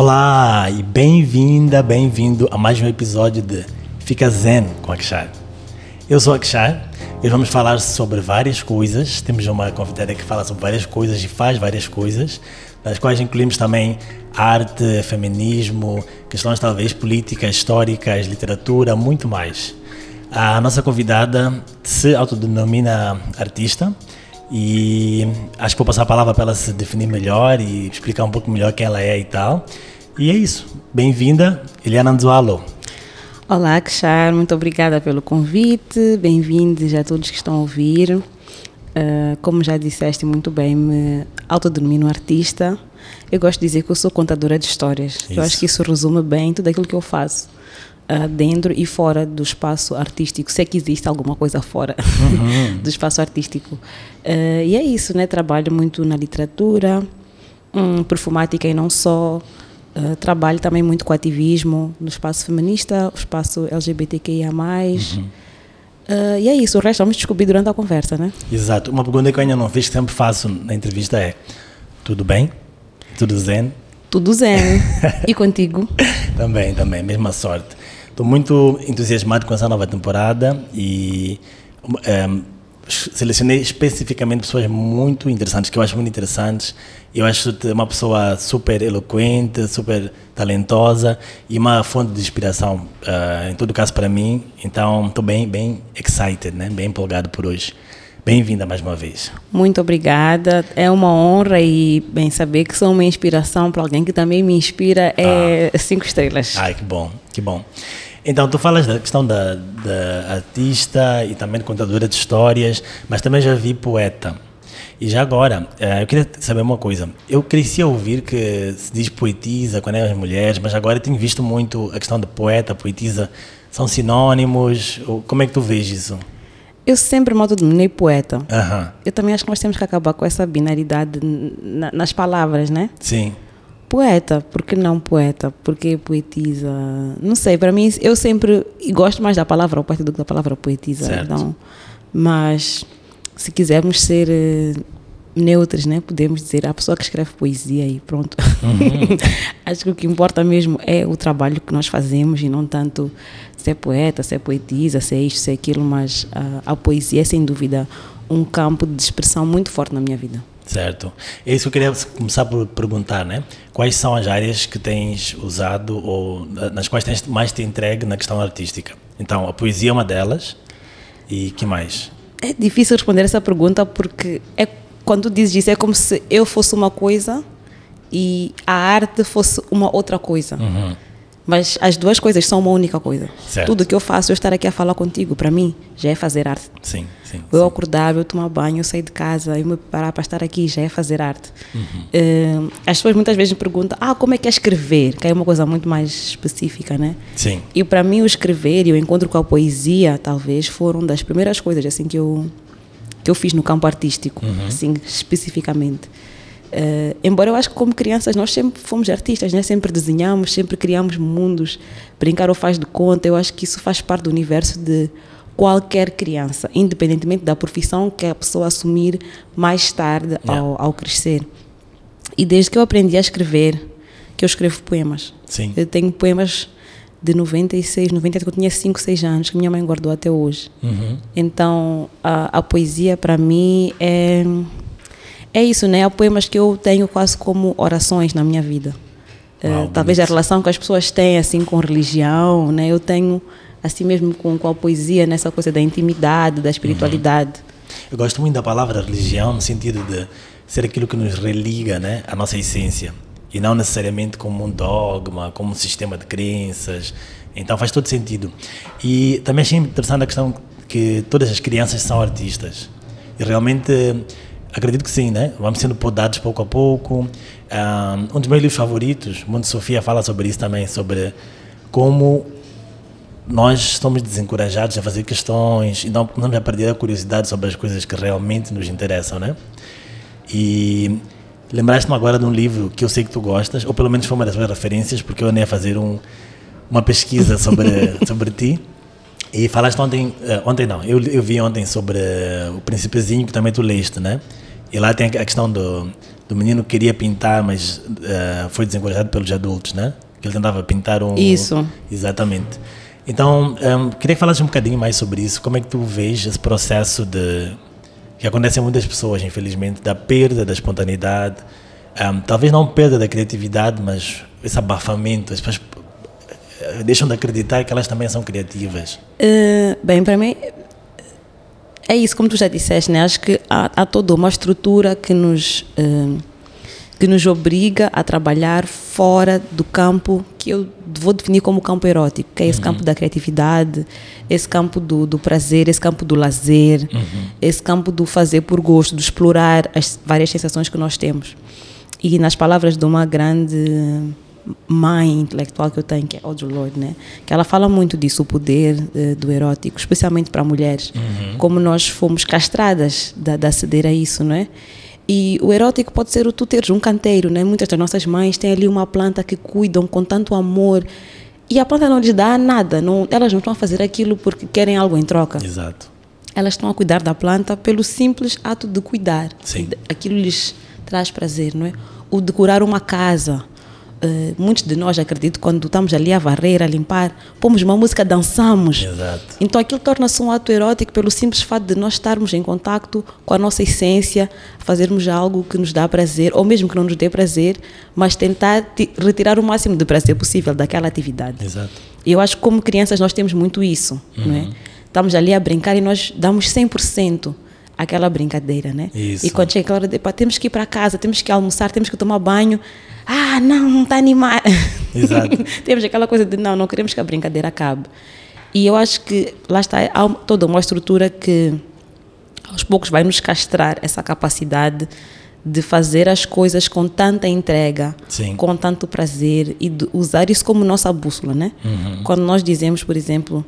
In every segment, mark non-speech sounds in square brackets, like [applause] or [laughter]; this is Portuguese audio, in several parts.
Olá e bem-vinda, bem-vindo a mais um episódio de Fica Zen com Akshar. Eu sou Akshar e vamos falar sobre várias coisas. Temos uma convidada que fala sobre várias coisas e faz várias coisas, das quais incluímos também arte, feminismo, questões talvez políticas, históricas, literatura, muito mais. A nossa convidada se autodenomina artista e acho que vou passar a palavra para ela se definir melhor e explicar um pouco melhor quem ela é e tal. E é isso. Bem-vinda, Eliana Nzualo. Olá, Kshar, muito obrigada pelo convite. Bem-vindos a todos que estão a ouvir. Uh, como já disseste muito bem, me autodenomino artista. Eu gosto de dizer que eu sou contadora de histórias. Isso. Eu acho que isso resume bem tudo aquilo que eu faço dentro e fora do espaço artístico, se é que existe alguma coisa fora uhum. [laughs] do espaço artístico. Uh, e é isso, né? Trabalho muito na literatura, um, perfumática e não só. Uh, trabalho também muito com ativismo no espaço feminista, o espaço LGBTQIA+. Uhum. Uh, e é isso, o resto vamos descobrir durante a conversa, né? Exato. Uma pergunta que eu ainda não fiz, que sempre faço na entrevista é: tudo bem? Tudo zen? Tudo zen. [laughs] e contigo? também, também, mesma sorte. Estou muito entusiasmado com essa nova temporada e um, ehm, selecionei especificamente pessoas muito interessantes, que eu acho muito interessantes. Eu acho uma pessoa super eloquente, super talentosa e uma fonte de inspiração, uh, em todo caso para mim. Então, estou bem, bem excited, né? bem empolgado por hoje. Bem-vinda mais uma vez. Muito obrigada. É uma honra e bem saber que sou uma inspiração para alguém que também me inspira é ah. cinco estrelas. Ai, que bom, que bom. Então, tu falas da questão da, da artista e também contadora de histórias, mas também já vi poeta. E já agora, eh, eu queria saber uma coisa. Eu cresci a ouvir que se diz poetisa quando é as mulheres, mas agora tenho visto muito a questão de poeta, poetisa. São sinônimos? Como é que tu vês isso? Eu sempre me autodenominei poeta. Uhum. Eu também acho que nós temos que acabar com essa binaridade nas palavras, né? Sim. Poeta, por que não poeta? Porque poetisa? Não sei, para mim, eu sempre gosto mais da palavra poeta do que da palavra poetisa. Certo. Então, mas se quisermos ser uh, neutros, né, podemos dizer a pessoa que escreve poesia e pronto. Uhum. [laughs] Acho que o que importa mesmo é o trabalho que nós fazemos e não tanto se é poeta, se é poetisa, se é isto, se é aquilo, mas uh, a poesia é sem dúvida um campo de expressão muito forte na minha vida. Certo. É isso que eu queria começar por perguntar, né? Quais são as áreas que tens usado ou nas quais tens mais te entregue na questão artística? Então, a poesia é uma delas e que mais? É difícil responder essa pergunta porque é quando dizes isso é como se eu fosse uma coisa e a arte fosse uma outra coisa. Uhum. Mas as duas coisas são uma única coisa. Certo. Tudo que eu faço, eu estar aqui a falar contigo, para mim, já é fazer arte. Sim, sim. Eu sim. acordar, eu tomar banho, eu sair de casa, eu me preparar para estar aqui, já é fazer arte. Uhum. Uh, as pessoas muitas vezes me perguntam, ah, como é que é escrever? Que é uma coisa muito mais específica, né? Sim. E para mim o escrever e o encontro com a poesia, talvez, foram das primeiras coisas assim que eu que eu fiz no campo artístico, uhum. assim especificamente. Uh, embora eu acho que como crianças nós sempre fomos artistas, né? sempre desenhamos, sempre criamos mundos, brincar ou faz de conta, eu acho que isso faz parte do universo de qualquer criança, independentemente da profissão que a pessoa assumir mais tarde Yeah. ao, ao crescer. E desde que eu aprendi a escrever, que eu escrevo poemas. Sim. Eu tenho poemas de 96, 97, que eu tinha 5, 6 anos, que minha mãe guardou até hoje. Uhum. Então, a, a poesia para mim é é isso, né? Há poemas que eu tenho quase como orações na minha vida. Uau, talvez a relação que as pessoas têm assim com religião, né? Eu tenho assim mesmo com, com a poesia nessa coisa da intimidade, da espiritualidade. Eu gosto muito da palavra religião no sentido de ser aquilo que nos religa, né, à nossa essência e não necessariamente como um dogma, como um sistema de crenças. Então faz todo sentido. E também achei interessante a questão que todas as crianças são artistas. E realmente acredito que sim, né? Vamos sendo podados pouco a pouco. Ah, Um dos meus livros favoritos, Mundo Sofia, fala sobre isso também, sobre como nós somos desencorajados a fazer questões, então começamos a perder a curiosidade sobre as coisas que realmente nos interessam, né? E lembraste-me agora de um livro que eu sei que tu gostas, ou pelo menos foi uma das tuas referências, porque eu andei a fazer um, uma pesquisa [laughs] sobre, sobre ti. E falaste ontem, eh, ontem não, eu, eu vi ontem sobre eh, o Príncipezinho, que também tu leste, né? E lá tem a questão do, do menino que queria pintar, mas uh, foi desencorajado pelos adultos, né? Que ele tentava pintar um. Isso. Exatamente. Então, um, queria que falasse um bocadinho mais sobre isso. Como é que tu vês esse processo de. que acontece em muitas pessoas, infelizmente, da perda da espontaneidade. Um, talvez não perda da criatividade, mas esse abafamento. As pessoas eh, deixam de acreditar que elas também são criativas. Uh, bem, para mim, é isso, como tu já disseste, né? acho que há, há toda uma estrutura que nos, uh, que nos obriga a trabalhar fora do campo que eu vou definir como campo erótico, que é esse uhum. campo da criatividade, esse campo do, do prazer, esse campo do lazer, uhum. esse campo do fazer por gosto, de explorar as várias sensações que nós temos. E nas palavras de uma grande mãe intelectual que eu tenho, que é Audre Lorde, né? que ela fala muito disso, o poder uh, do erótico, especialmente para mulheres, uhum. como nós fomos castradas de, de aceder a isso, não é? E o erótico pode ser o tu teres um canteiro, né? Muitas das nossas mães têm ali uma planta que cuidam com tanto amor e a planta não lhes dá nada, não, elas não estão a fazer aquilo porque querem algo em troca. Exato. Elas estão a cuidar da planta pelo simples ato de cuidar. Sim. Aquilo lhes traz prazer, não é? O decorar uma casa, Uh, muitos de nós, acredito, quando estamos ali a varrer, a limpar, pomos uma música, dançamos. Exato. Então aquilo torna-se um ato erótico pelo simples fato de nós estarmos em contato com a nossa essência, fazermos algo que nos dá prazer, ou mesmo que não nos dê prazer, mas tentar retirar o máximo de prazer possível daquela atividade. Exato. Eu acho que como crianças nós temos muito isso, uhum. não é? Uhum. Estamos ali a brincar e nós damos 100% aquela brincadeira, né? Isso. E quando chega aquela hora de, pá, temos que ir para casa, temos que almoçar, temos que tomar banho, ah, não, não está animado. [laughs] Exato. Temos aquela coisa de não, não queremos que a brincadeira acabe. E eu acho que lá está, há toda uma estrutura que aos poucos vai nos castrar essa capacidade de fazer as coisas com tanta entrega, Sim. com tanto prazer e de usar isso como nossa bússola, né? Uhum. Quando nós dizemos, por exemplo,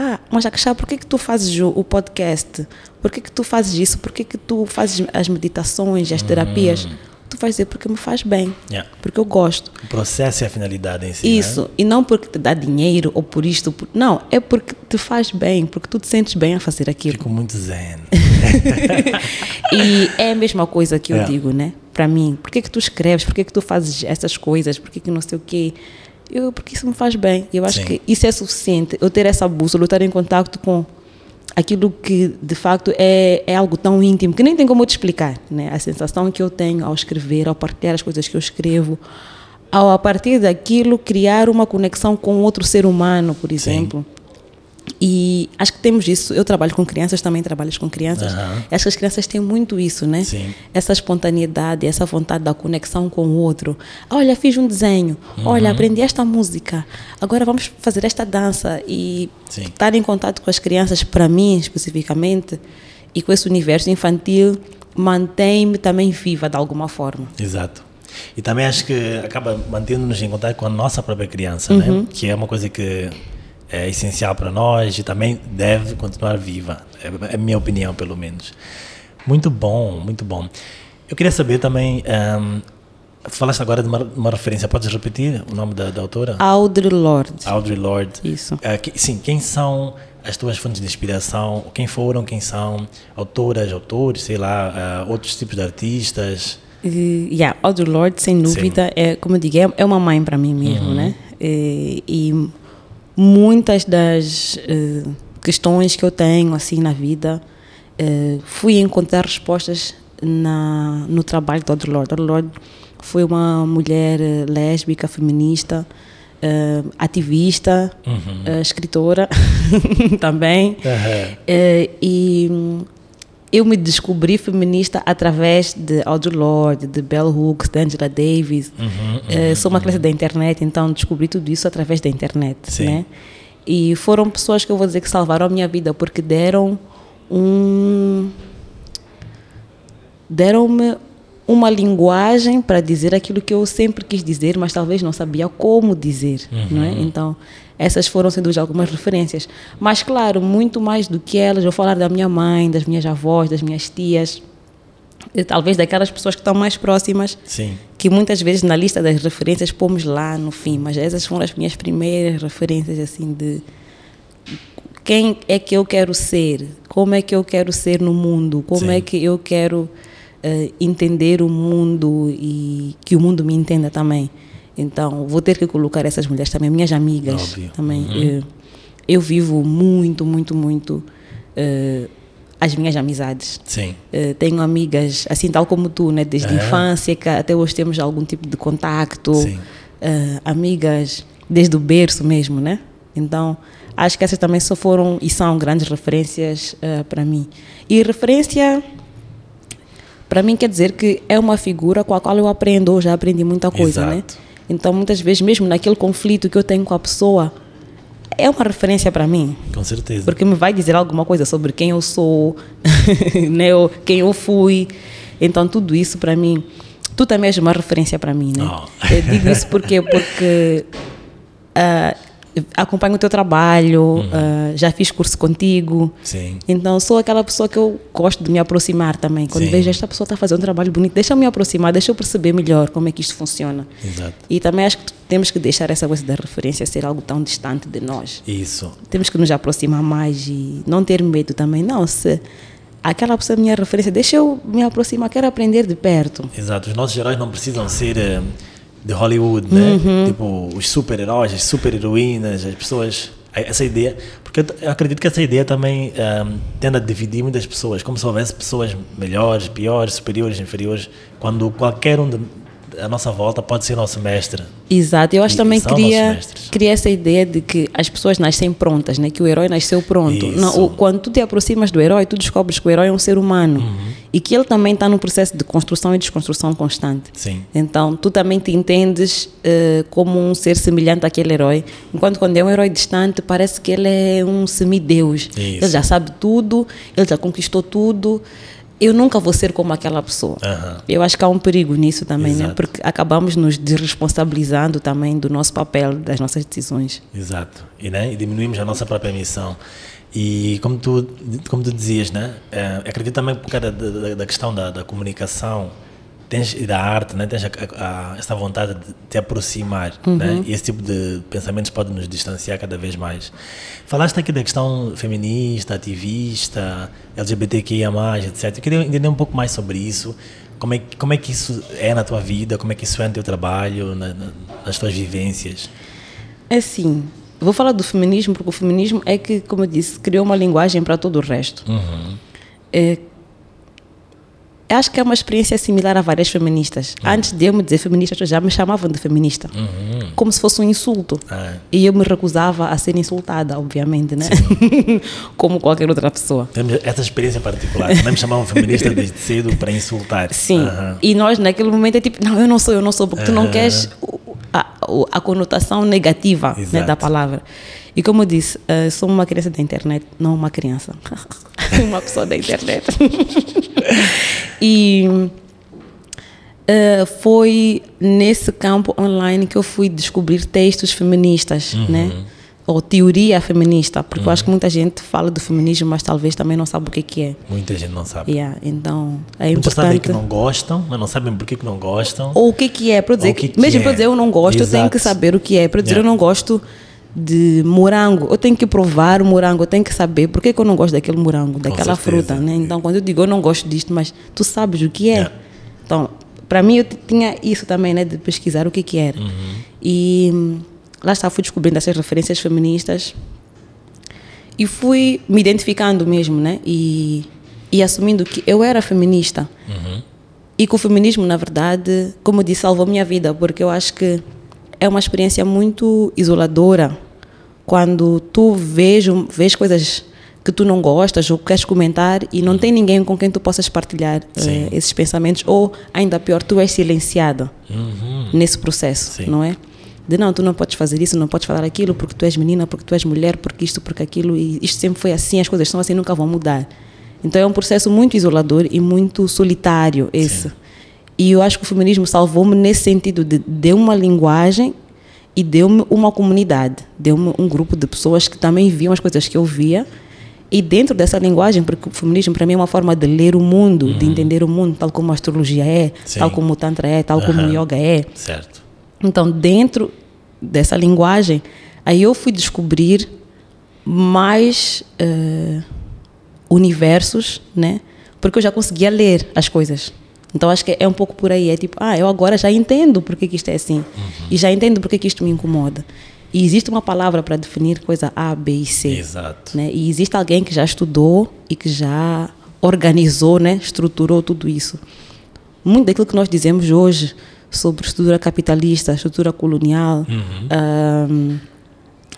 ah, mas Akshá, por que que tu fazes o podcast? Por que que tu fazes isso? Por que que tu fazes as meditações, as terapias? Uhum tu vais dizer porque me faz bem, yeah. porque eu gosto. O processo e a finalidade em si. Né? Isso, né? e não porque te dá dinheiro ou por isto, por... não, é porque te faz bem, porque tu te sentes bem a fazer aquilo. Fico muito zen. [laughs] e é a mesma coisa que eu yeah. digo, né? Para mim, por que que tu escreves, por que que tu fazes essas coisas, por que que não sei o quê? Eu, porque isso me faz bem. Eu acho Sim. que isso é suficiente. Eu ter essa bússola, eu estar em contato com aquilo que de facto é, é algo tão íntimo que nem tem como eu te explicar. Né? A sensação que eu tenho ao escrever, ao partilhar as coisas que eu escrevo, ao a partir daquilo criar uma conexão com outro ser humano, por exemplo. Sim. E acho que temos isso. Eu trabalho com crianças, também trabalhas com crianças. Uhum. Acho que as crianças têm muito isso, né? Sim. Essa espontaneidade, essa vontade da conexão com o outro. Olha, fiz um desenho. Uhum. Olha, aprendi esta música. Agora vamos fazer esta dança. E Sim. estar em contato com as crianças, para mim especificamente, e com esse universo infantil, mantém-me também viva de alguma forma. Exato. E também acho que acaba mantendo-nos em contato com a nossa própria criança, né? uhum. né? Que é uma coisa que é essencial para nós e também deve continuar viva. É, é minha opinião, pelo menos. Muito bom, muito bom. Eu queria saber também. Um, falaste agora de uma, uma, referência, podes repetir o nome da, da autora? Audre Lorde. Audre Lorde. Isso. Uh, que, sim, quem são as tuas fontes de inspiração? Quem foram, quem são? Autoras, autores, sei lá, uh, outros tipos de artistas? Uh, yeah, Audre Lorde, sem dúvida, sim. é, como eu digo, é, é uma mãe para mim mesmo, uhum. né? E, e muitas das uh, questões que eu tenho assim na vida uh, fui encontrar respostas na, no trabalho do Audre Lorde. Audre Lorde foi uma mulher uh, lésbica, feminista, ativista, uhum. escritora [laughs] também. Uhum. e eu me descobri feminista através de Audre Lorde, de Bell Hooks, de Angela Davis. Uhum, uhum, uh, sou uma criança da internet, então descobri tudo isso através da internet. Sim. Né? E foram pessoas que eu vou dizer que salvaram a minha vida, porque deram um. deram-me uma linguagem para dizer aquilo que eu sempre quis dizer, mas talvez não sabia como dizer, uhum. não é? Então, essas foram sendo algumas referências. Mas claro, muito mais do que elas, vou falar da minha mãe, das minhas avós, das minhas tias, talvez daquelas pessoas que estão mais próximas, Sim. que muitas vezes na lista das referências pomos lá no fim, mas essas foram as minhas primeiras referências assim de quem é que eu quero ser, como é que eu quero ser no mundo, como Sim. é que eu quero uh, entender o mundo e que o mundo me entenda também. Então, vou ter que colocar essas mulheres também, minhas amigas Óbvio. também. Uhum. Eu, eu vivo muito, muito, muito uh, as minhas amizades. Sim. Uh, tenho amigas, assim tal como tu, né? desde a É. infância, que até hoje temos algum tipo de contacto. Sim. Uh, amigas desde o berço mesmo, né? Então, acho que essas também só foram e são grandes referências uh, para mim. E referência, para mim, quer dizer que é uma figura com a qual eu aprendo, ou já aprendi muita coisa, né? Então, muitas vezes, mesmo naquele conflito que eu tenho com a pessoa, é uma referência para mim. Com certeza. Porque me vai dizer alguma coisa sobre quem eu sou, [laughs] né? ou quem eu fui. Então, tudo isso para mim. Tu também és uma referência para mim, né? Oh. Eu digo isso porque, porque [laughs] ah, acompanho o teu trabalho, ah, já fiz curso contigo. Sim. Então, sou aquela pessoa que eu gosto de me aproximar também. Quando Sim. vejo esta pessoa está fazendo um trabalho bonito, deixa eu me aproximar, deixa eu perceber melhor como é que isto funciona. Exato. E também acho que temos que deixar essa coisa da referência ser algo tão distante de nós Isso. temos que nos aproximar mais e não ter medo também. Não, se aquela pessoa é minha referência, deixa eu me aproximar, quero aprender de perto. Exato. Os nossos heróis não precisam ser eh, de Hollywood, né? Uhum. Tipo, os super-heróis, as super-heroínas, as pessoas. Essa ideia. Porque eu acredito que essa ideia também ehm, tende a dividir muitas pessoas. Como se houvesse pessoas melhores, piores, superiores, inferiores. Quando qualquer um de, à nossa volta pode ser nosso mestre. Exato, eu acho que também mestres. cria essa ideia de que as pessoas nascem prontas, né? que o herói nasceu pronto. Não, o- quando tu te aproximas do herói, tu descobres que o herói é um ser humano Uhum. e que ele também está num processo de construção e desconstrução constante. Sim. Então, tu também te entendes eh, como um ser semelhante àquele herói. Enquanto quando é um herói distante, parece que ele é um semideus. Isso. Ele já sabe tudo, ele já conquistou tudo. Eu nunca vou ser como aquela pessoa. Aham. Eu acho que há um perigo nisso também, né? Porque acabamos nos desresponsabilizando também do nosso papel, das nossas decisões. Exato. E, né, e diminuímos a nossa própria missão. E como tu, como tu dizias, né, eh, acredito também por causa da, da, da questão da, da comunicação tens, da arte, né, tens a, a, a, essa vontade de te aproximar. Né, e esse tipo de pensamentos pode nos distanciar cada vez mais. Falaste aqui da questão feminista, ativista, LGBTQIA, etc. Eu queria entender um pouco mais sobre isso. Como é, que- como é que isso é na tua vida? Como é que isso é no teu trabalho, na- na- nas tuas vivências? É assim, vou falar do feminismo porque o feminismo é que, como eu disse, criou uma linguagem para todo o resto. É, eu acho que é uma experiência similar a várias feministas. Antes de eu me dizer feminista, já me chamavam de feminista. Como se fosse um insulto. Ah. E eu me recusava a ser insultada, obviamente, né? [laughs] como qualquer outra pessoa. Temos essa experiência particular. Também me chamavam feminista [laughs] desde cedo para insultar. Sim. Aham. E nós, naquele momento, é tipo, não, eu não sou, eu não sou, porque tu não queres a, a conotação negativa né, da palavra. E como eu disse, eh, sou uma criança da internet, não uma criança. [laughs] [laughs] uma pessoa da internet. [laughs] e eh, foi nesse campo online que eu fui descobrir textos feministas, Uhum. né? Ou teoria feminista, porque eu acho que muita gente fala do feminismo, mas talvez também não sabe o que, que é. Muita gente não sabe. Yeah, então, é Muitos sabem importante. que não gostam, mas não sabem por que que não gostam. Ou o que que é, para dizer, que que mesmo é. para dizer eu não gosto, eu tenho que Exato. saber o que é. Para dizer Yeah. eu não gosto de morango, eu tenho que provar o morango, eu tenho que saber por que, que eu não gosto daquele morango, daquela fruta, né? Então, quando eu digo eu não gosto disto, mas tu sabes o que é. Yeah. Então, para mim eu tinha isso também, né, de pesquisar o que que era. Uhum. E hum, lá está fui descobrindo essas referências feministas e fui me identificando mesmo, né? E e assumindo que eu era feminista. E que o feminismo, na verdade, como eu disse, salvou minha vida, porque eu acho que é uma experiência muito isoladora quando tu vês, vês coisas que tu não gostas ou queres comentar e não tem ninguém com quem tu possas partilhar Sim. eh, esses pensamentos, ou ainda pior, tu és silenciado nesse processo, Sim. não é? De não, tu não podes fazer isso, não podes falar aquilo porque tu és menina, porque tu és mulher, porque isto, porque aquilo, e isto sempre foi assim, as coisas são assim, nunca vão mudar. Então é um processo muito isolador e muito solitário esse. E eu acho que o feminismo salvou-me nesse sentido de deu uma linguagem e deu-me uma comunidade, deu-me um grupo de pessoas que também viam as coisas que eu via e dentro dessa linguagem, porque o feminismo para mim é uma forma de ler o mundo, de entender o mundo, tal como a astrologia é, Sim. tal como o tantra é, tal como o yoga é. Certo. Então, dentro dessa linguagem, aí eu fui descobrir mais eh, universos, né? Porque eu já conseguia ler as coisas. Então acho que é um pouco por aí, é tipo, ah, eu agora já entendo porque que isto é assim. E já entendo porque que isto me incomoda. E existe uma palavra para definir coisa A, B e C. Exato. Né? E existe alguém que já estudou e que já organizou, né? estruturou tudo isso. Muito daquilo que nós dizemos hoje sobre estrutura capitalista, estrutura colonial, ahm,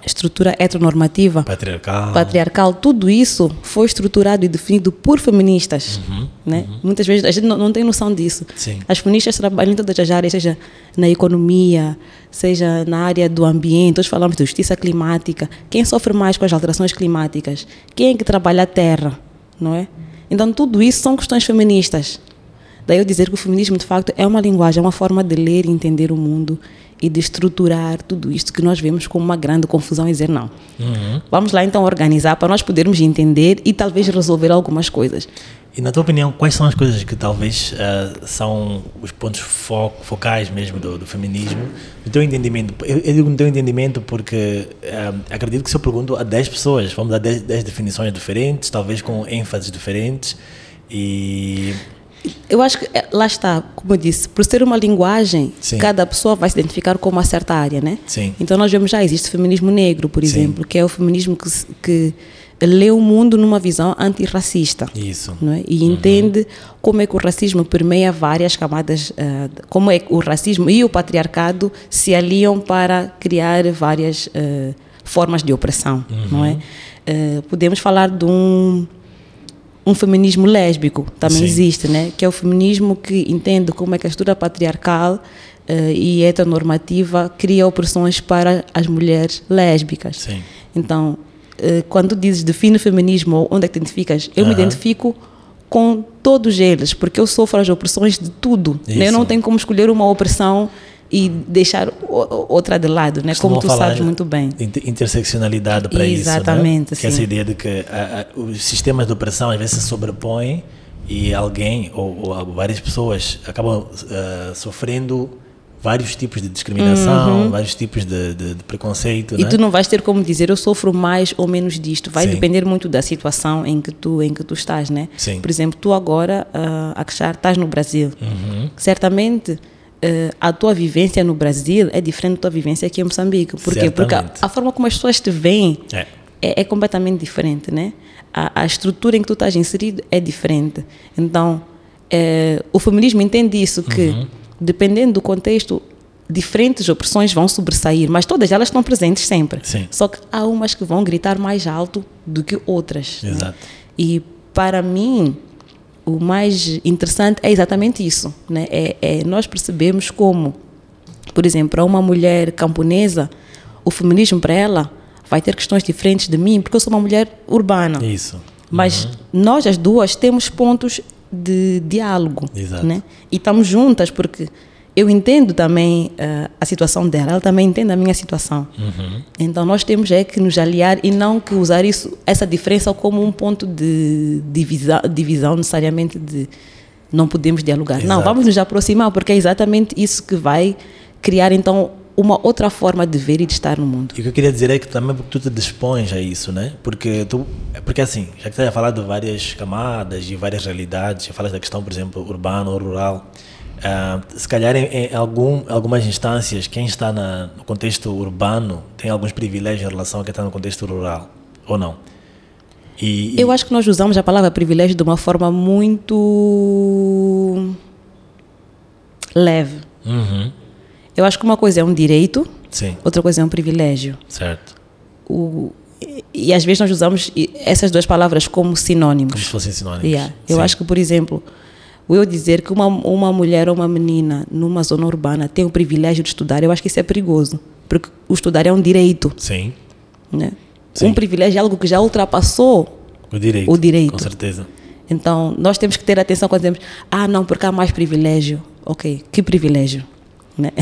estrutura heteronormativa, Patriarcal. patriarcal, tudo isso foi estruturado e definido por feministas. Né? Muitas vezes a gente não, não tem noção disso. Sim. As feministas trabalham em todas as áreas, seja na economia, seja na área do ambiente, hoje falamos de justiça climática. Quem sofre mais com as alterações climáticas? Quem é que trabalha a terra? Não é? Então, tudo isso são questões feministas. Daí eu dizer que o feminismo, de facto, é uma linguagem, é uma forma de ler e entender o mundo e de estruturar tudo isto que nós vemos como uma grande confusão e dizer não. Vamos lá então organizar para nós podermos entender e talvez resolver algumas coisas. E na tua opinião, quais são as coisas que talvez ah, são os pontos fo focais mesmo do, do feminismo? No teu entendimento, eu, eu digo no teu entendimento porque ah, acredito que se eu pergunto a 10 pessoas, vamos dar 10, 10 definições diferentes, talvez com ênfases diferentes e... Eu acho que eh, lá está, como eu disse, por ser uma linguagem, Sim. cada pessoa vai se identificar com uma certa área, né? Sim. Então nós vemos já existe feminismo negro, por Sim. exemplo, que é o feminismo que, que lê o mundo numa visão antirracista. Isso. não é? E entende como é que o racismo permeia várias camadas, de- como é que o racismo e o patriarcado se aliam para criar várias ah, formas de opressão, não é? Ah, podemos falar de um um feminismo lésbico também Sim. existe, né? Que é o feminismo que entende como é que a estrutura patriarcal eh, e heteronormativa cria opressões para as mulheres lésbicas. Sim. Então, eh, quando dizes define o feminismo ou onde é que te identificas, eu me Aham. identifico com todos eles, porque eu sofro as opressões de tudo. né? Eu não tenho como escolher uma opressão e deixar outra de lado, né? Como tu sabes muito bem. inter- Interseccionalidade para isso. Exatamente, né? Que é essa sim. ideia de que ah, ah, os sistemas de opressão às vezes se sobrepõem e alguém ou, ou várias pessoas acabam ah, sofrendo vários tipos de discriminação, vários tipos de, de- de preconceito. Uhum. E né? tu não vais ter como dizer eu sofro mais ou menos disto. Vai Sim. depender muito da situação em que tu em que tu estás, né? Sim. Por exemplo, tu agora uh, Akshar, estás no Brasil. Uhum. Certamente uh, a tua vivência no Brasil é diferente da tua vivência aqui em Moçambique. Por quê? Porque a, a forma como as pessoas te veem É. é, é completamente diferente, né? A, a estrutura em que tu estás inserido é diferente. Então, eh, o feminismo entende isso, que Uhum. dependendo do contexto, diferentes opressões vão sobressair, mas todas elas estão presentes sempre. Sim. Só que há umas que vão gritar mais alto do que outras. né? Exato. E para mim, o mais interessante é exatamente isso, né? É, é nós percebemos como, por exemplo, para uma mulher camponesa, o feminismo para ela vai ter questões diferentes de mim, porque eu sou uma mulher urbana. Isso. Mas nós as duas temos pontos de diálogo, Exato. né? E estamos juntas porque eu entendo também eh, a situação dela, ela também entende a minha situação. Uhum. Então nós temos é que nos aliar e não que usar isso, essa diferença como um ponto de divisão, divisão necessariamente de não podemos dialogar. Não, Exato. vamos nos aproximar porque é exatamente isso que vai criar então uma outra forma de ver e de estar no mundo. E o que eu queria dizer é que também porque tu te dispões a isso, né? Porque tu, porque assim, já que estás a falar de várias camadas e várias realidades, falas da questão, por exemplo, urbana ou rural, ah, se calhar em, em algum, algumas instâncias, quem está na, no contexto urbano tem alguns privilégios em relação a quem está no contexto rural, ou não? E, e- Eu acho que nós usamos a palavra privilégio de uma forma muito leve. Uhum, Eu acho que uma coisa é um direito, sim, outra coisa é um privilégio. certo. O, e, e às vezes nós usamos essas duas palavras como sinônimos. Como se fossem sinónimos. Yeah. Eu Sim. acho que, por exemplo, o eu dizer que uma, uma mulher ou uma menina numa zona urbana tem o privilégio de estudar, eu acho que isso é perigoso. Porque o estudar é um direito. Sim, Né? Sim. Um privilégio é algo que já ultrapassou o direito. O direito. Com certeza. Então, nós temos que ter atenção quando dizemos, ah, não, porque há mais privilégio. Ok, que privilégio? Né?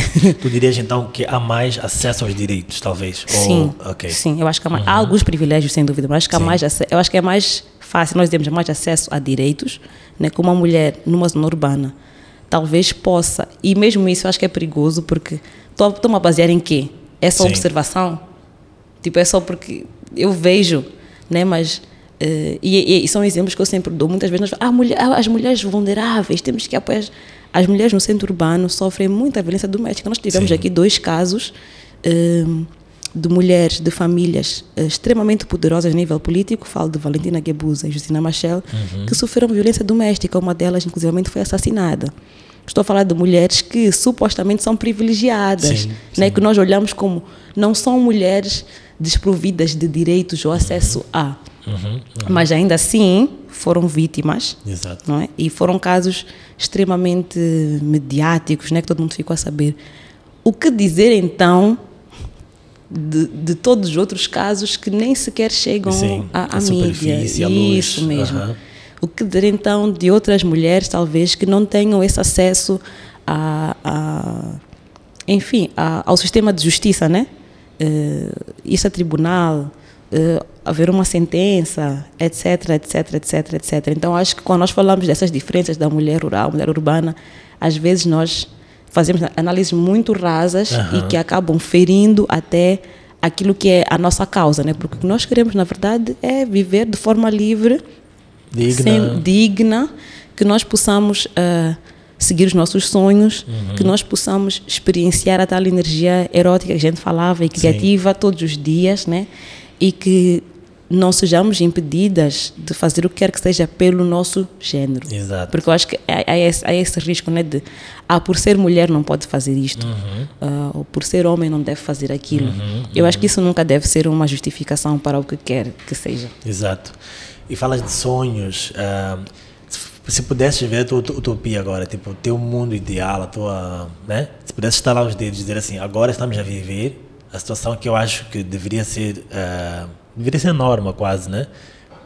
Tu dirias então que há mais acesso aos direitos, talvez? Sim, Ou, ok. sim, eu acho que há, mais, há alguns privilégios, sem dúvida, mas acho que há Sim. mais, eu acho que é mais fácil, nós temos mais acesso a direitos, né, que uma mulher numa zona urbana talvez possa, e mesmo isso eu acho que é perigoso, porque estou-me a basear em quê? É só Sim. observação? Tipo, é só porque eu vejo, né, mas Uh, e, e, são exemplos que eu sempre dou. Muitas vezes nós ah, mulher, ah, as mulheres vulneráveis, temos que apoiar. As mulheres no centro urbano sofrem muita violência doméstica. Nós tivemos Sim. aqui dois casos uh, de mulheres, de famílias uh, extremamente poderosas a nível político. Falo de Valentina Gebuza e Justina Machel, uhum. que sofreram violência doméstica. Uma delas, inclusive, foi assassinada. Estou a falar de mulheres que supostamente são privilegiadas, sim, né? Sim. que nós olhamos como não são mulheres desprovidas de direitos ou acesso a. Uhum, uhum. Mas ainda assim foram vítimas. Exato. Não é? E foram casos extremamente mediáticos, né? que todo mundo ficou a saber. O que dizer então de, de todos os outros casos que nem sequer chegam Sim, à, à mídia? Isso mesmo. Uhum. O que dizer então de outras mulheres, talvez, que não tenham esse acesso a, a enfim, a, ao sistema de justiça, né? Uh, isso é tribunal, uh, haver uma sentença, etc, etc, etc, etc. Então, acho que quando nós falamos dessas diferenças da mulher rural, mulher urbana, às vezes nós fazemos análises muito rasas uhum. e que acabam ferindo até aquilo que é a nossa causa, né? Porque o que nós queremos, na verdade, é viver de forma livre, digna, sem, digna que nós possamos uh, seguir os nossos sonhos, uhum. que nós possamos experienciar a tal energia erótica que a gente falava e criativa Sim. todos os dias, né? E que não sejamos impedidas de fazer o que quer que seja pelo nosso género. Exato. Porque eu acho que há, há, esse, há esse, risco né, de, ah, por ser mulher não pode fazer isto, uhum. uh, ou por ser homem não deve fazer aquilo. Uhum, eu acho que isso nunca deve ser uma justificação para o que quer que seja. Exato. E falas de sonhos. Uh, se pudesse ver a tua utopia agora, tipo, o teu mundo ideal, a tua, né? Se pudesse estalar os dedos e dizer assim, agora estamos a viver a situação que eu acho que deveria ser, uh, deveria ser norma quase, né?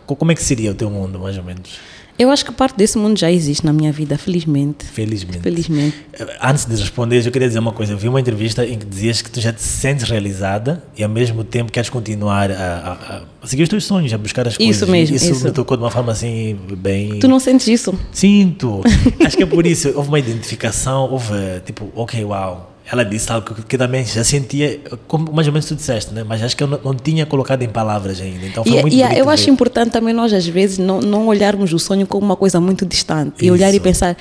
Como é que seria o teu mundo, mais ou menos? Eu acho que parte desse mundo já existe na minha vida, felizmente. Felizmente. Felizmente. Eh, antes de responder, eu queria dizer uma coisa. Eu vi uma entrevista em que dizias que tu já te sentes realizada e ao mesmo tempo queres continuar a, a, a seguir os teus sonhos, a buscar as coisas. Isso mesmo. Isso, isso me tocou de uma forma assim, bem. Tu não sentes isso? Sinto. acho que é por isso. Houve uma identificação, houve tipo, ok, uau ela disse algo que, que, também já sentia, como mais ou menos tu disseste, né? mas acho que eu não, não tinha colocado em palavras ainda. Então foi e, muito e eu acho importante também nós, às vezes, não, não olharmos o sonho como uma coisa muito distante Isso. e olhar e pensar.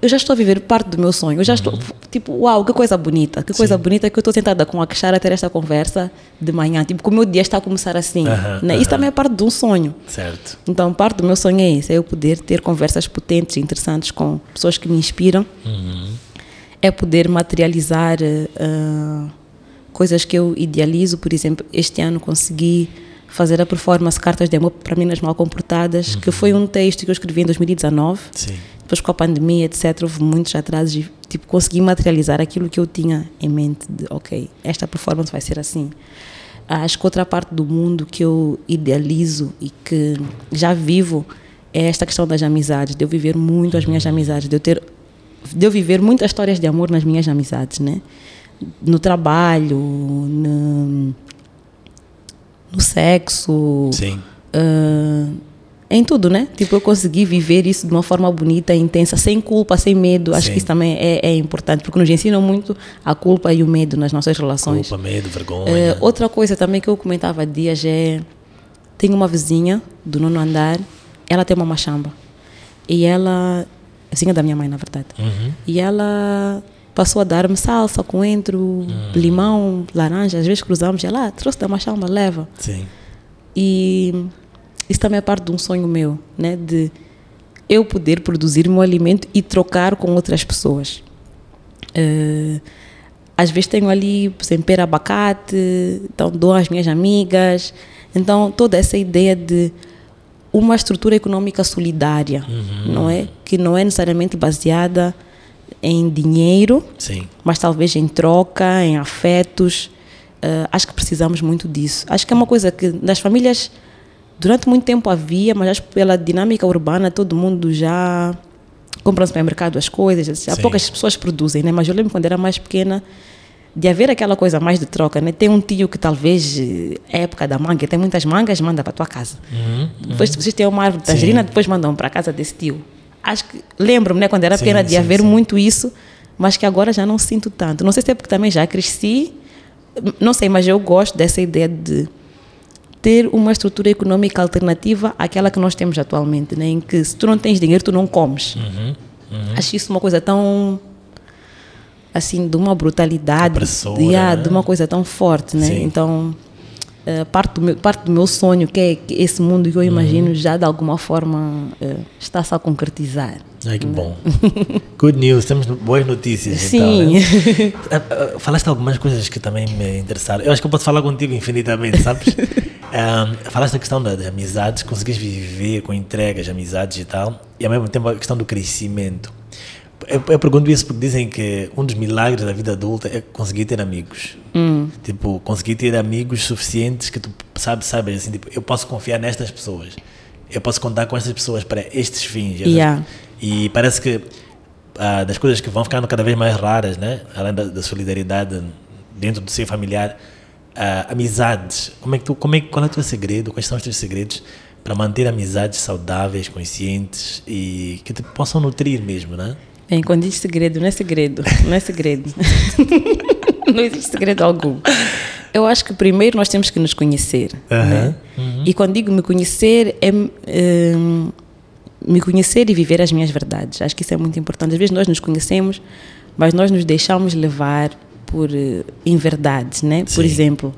Eu já estou a viver parte do meu sonho. Eu já estou, uhum. tipo, uau, que coisa bonita. Que coisa Sim. bonita que eu estou sentada com a Kishara a ter esta conversa de manhã. Tipo, que o meu dia está a começar assim. né? Isso também é parte de um sonho. Certo. Então, parte do meu sonho é isso. É eu poder ter conversas potentes, interessantes com pessoas que me inspiram. Uhum é poder materializar uh, coisas que eu idealizo. Por exemplo, este ano consegui fazer a performance Cartas de Amor para Meninas Mal Comportadas, uhum. que foi um texto que eu escrevi em 2019. Sim. Depois com a pandemia, etc., houve muitos atrasos e tipo, consegui materializar aquilo que eu tinha em mente de, ok, esta performance vai ser assim. Acho que outra parte do mundo que eu idealizo e que já vivo é esta questão das amizades, de eu viver muito as minhas amizades, de eu ter de eu viver muitas histórias de amor nas minhas amizades, né? No trabalho, no, no sexo. Sim. Uh, em tudo, né? Tipo, eu consegui viver isso de uma forma bonita, intensa, sem culpa, sem medo. Acho Sim. que isso também é, é, importante, porque nos ensinam muito a culpa e o medo nas nossas relações. Culpa, medo, vergonha. Uh, outra coisa também que eu comentava há dias é... Tenho uma vizinha do nono andar, ela tem uma machamba. E ela vizinha da minha mãe, na verdade. Uhum. E ela passou a dar-me salsa, coentro, uhum. limão, laranja. Às vezes cruzamos e ela ah, trouxe da machamba, leva. Sim. E isso também é parte de um sonho meu, né? De eu poder produzir meu alimento e trocar com outras pessoas. Uh, às vezes tenho ali, por exemplo, pera abacate, então dou às minhas amigas. Então, toda essa ideia de uma estrutura econômica solidária, uhum. não é? Que não é necessariamente baseada em dinheiro, Sim. mas talvez em troca, em afetos. Uh, acho que precisamos muito disso. Acho que é uma coisa que nas famílias durante muito tempo havia, mas acho que pela dinâmica urbana todo mundo já compra no supermercado as coisas. Há poucas pessoas produzem, né? Mas eu lembro quando era mais pequena de haver aquela coisa mais de troca, né? Tem um tio que talvez, é época da manga, tem muitas mangas, manda para tua casa. Uhum, depois uhum. vocês têm uma árvore de tangerina, sim. depois mandam para casa desse tio. Acho que, lembro-me, né, quando era pequena, de sim, haver sim. muito isso, mas que agora já não sinto tanto. Não sei se é porque também já cresci, não sei, mas eu gosto dessa ideia de ter uma estrutura econômica alternativa àquela que nós temos atualmente, né? em que se tu não tens dinheiro, tu não comes. Uhum. Acho isso uma coisa tão assim de uma brutalidade Opressora, de, ah, né? de uma coisa tão forte né Sim. então eh, parte do meu parte do meu sonho que é que esse mundo Uhum. que eu imagino já de alguma forma eh, está-se a concretizar Ai, que bom. [laughs] Good news, temos boas notícias. Sim. Então, né? Ah, [laughs] Falaste algumas coisas que também me interessaram. Eu acho que eu posso falar contigo infinitamente, sabes? Ah, [laughs] falaste da questão da- das amizades, conseguiste viver com entregas, amizades e tal, e ao mesmo tempo a questão do crescimento. Eu, eu pergunto isso porque dizem que um dos milagres da vida adulta é conseguir ter amigos. Tipo, conseguir ter amigos suficientes que tu sabes, sabes assim, tipo, eu posso confiar nestas pessoas. Eu posso contar com estas pessoas para estes fins. Yeah. E parece que ah, das coisas que vão ficando cada vez mais raras, né? Além da, da solidariedade dentro do seio familiar, ah, amizades. Como é que tu, como é, qual é o teu segredo? Quais são os teus segredos para manter amizades saudáveis, conscientes e que te possam nutrir mesmo, né? Bem, quando diz segredo, não é segredo, não é segredo. [laughs] não existe segredo algum. Eu acho que primeiro nós temos que nos conhecer. né? E quando digo me conhecer, é hum, me conhecer e viver as minhas verdades. Acho que isso é muito importante. Às vezes nós nos conhecemos, mas nós nos deixamos levar por eh, inverdades, né? Por Sim. exemplo,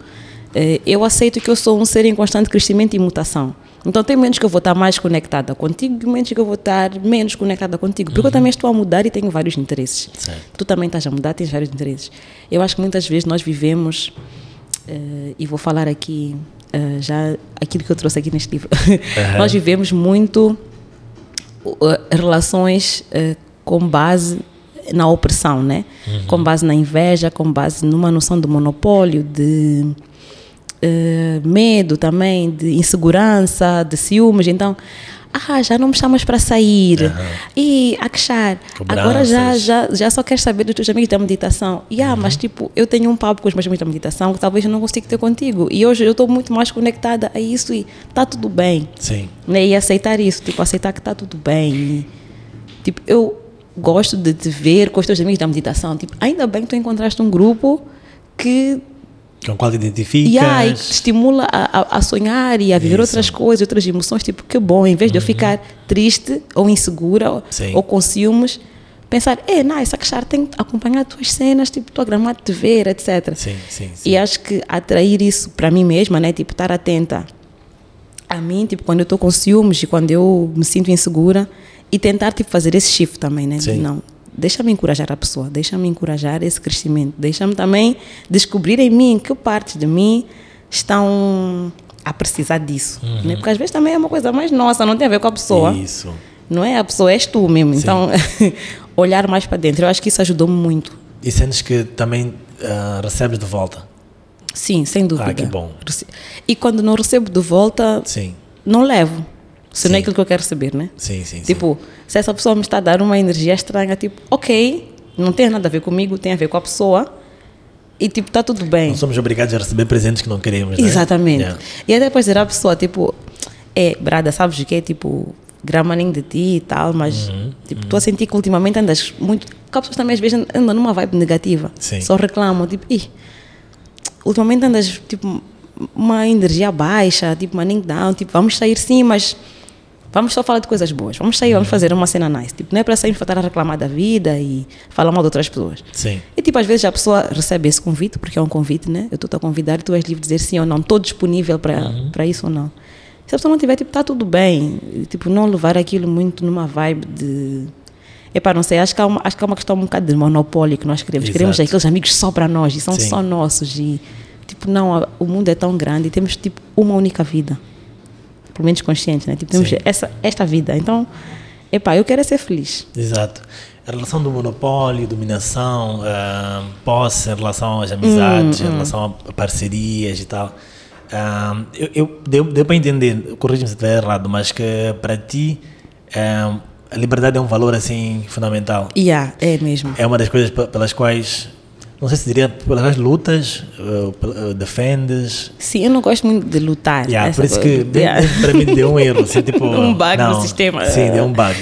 eh, eu aceito que eu sou um ser em constante crescimento e mutação. Então tem momentos que eu vou estar mais conectada contigo e momentos que eu vou estar menos conectada contigo. Porque eu também estou a mudar e tenho vários interesses. Certo. Tu também estás a mudar, tens vários interesses. Eu acho que muitas vezes nós vivemos, eh, e vou falar aqui eh, já aquilo que eu trouxe aqui neste livro, [laughs] nós vivemos muito uh, relações uh, com base na opressão, né? Com base na inveja, com base numa noção de monopólio, de uh, medo também, de insegurança, de ciúmes. Então, ah, já não me chamas para sair. E Akshar, agora já, já, já só queres saber dos teus amigos da meditação. E ah, mas tipo, eu tenho um papo com os meus amigos da meditação que talvez eu não consiga ter contigo. E hoje eu estou muito mais conectada a isso e está tudo bem Sim. né? E aceitar isso, tipo, aceitar que está tudo bem. E, tipo, eu gosto de te ver com os teus amigos da meditação. Tipo, ainda bem que tu encontraste um grupo que, Com qual te identificas. yeah, e que te estimula a, a, sonhar e a viver Isso. outras coisas, outras emoções. Tipo, que bom, em vez de eu ficar triste ou insegura ou- Sim. ou com ciúmes, pensar, é, não, essa cachar tem que acompanhar as tuas cenas, tipo, estou a gramar de ver, etc. Sim, sim, sim. E acho que atrair isso para mim mesma, né? Tipo, estar atenta a mim, tipo, quando eu estou com ciúmes e quando eu me sinto insegura e tentar, tipo, fazer esse shift também, né? Sim. Não, deixa-me encorajar a pessoa, deixa-me encorajar esse crescimento, deixa-me também descobrir em mim que partes de mim estão a precisar disso, né? Porque às vezes também é uma coisa mais nossa, não tem a ver com a pessoa. Isso. Não é a pessoa, és tu mesmo. Então, [laughs] olhar mais para dentro, eu acho que isso ajudou-me muito. E sentes que também ah, recebes de volta. Sim, sem dúvida. Ah, que bom. E quando não recebo de volta, Sim, não levo. Se não Sim. é aquilo que eu quero receber, né? sim, sim. sim. Tipo, se essa pessoa me está a dar uma energia estranha, tipo, ok, não tem nada a ver comigo, tem a ver com a pessoa. E tipo, está tudo bem. Não somos obrigados a receber presentes que não queremos, né? Exatamente. Yeah. E até depois dizer à pessoa, tipo, é, brada, sabes o que é? Tipo, gramanem de ti e tal, mas Uhum, tipo, estou a sentir que ultimamente andas muito. Porque as pessoas também às vezes andam numa vibe negativa. Sim. Só reclamam, tipo, ih, ultimamente andas, tipo, uma energia baixa, tipo, uma nem down, tipo, vamos sair sim, mas vamos só falar de coisas boas. Vamos sair, Uhum. vamos fazer uma cena nice. Tipo, não é para sair para estar a reclamar da vida e falar mal de outras pessoas. Sim. E tipo, às vezes a pessoa recebe esse convite, porque é um convite, né? Eu estou a convidar e tu és livre de dizer sim ou não, estou disponível para para isso ou não. Se a pessoa não tiver, tipo, está tudo bem. E, Tipo, não levar aquilo muito numa vibe de. Epá, não sei, acho que, há uma, acho que há uma questão um bocado de monopólio que nós queremos. Exato. Queremos aqueles amigos só para nós e são Sim. só nossos. E, tipo, não, o mundo é tão grande e temos, tipo, uma única vida. Pelo menos consciente, né? Tipo, temos Sim. essa, esta vida. Então, epá, eu quero é ser feliz. Exato. A relação do monopólio, dominação, ah, posse em relação às amizades, Hum, em relação a parcerias e tal. Ah, eu, eu deu, deu para entender, corrija-me se estiver errado, mas que para ti ah, a liberdade é um valor assim fundamental. E há, é mesmo. É uma das coisas pe- pelas quais, não sei se diria, pelas lutas, ah, defendes. Sim, eu não gosto muito de lutar. Yeah, por isso coisa. que Yeah. para mim deu um erro. Assim, [laughs] tipo, Um bug no não, sistema. Sim, deu um bug.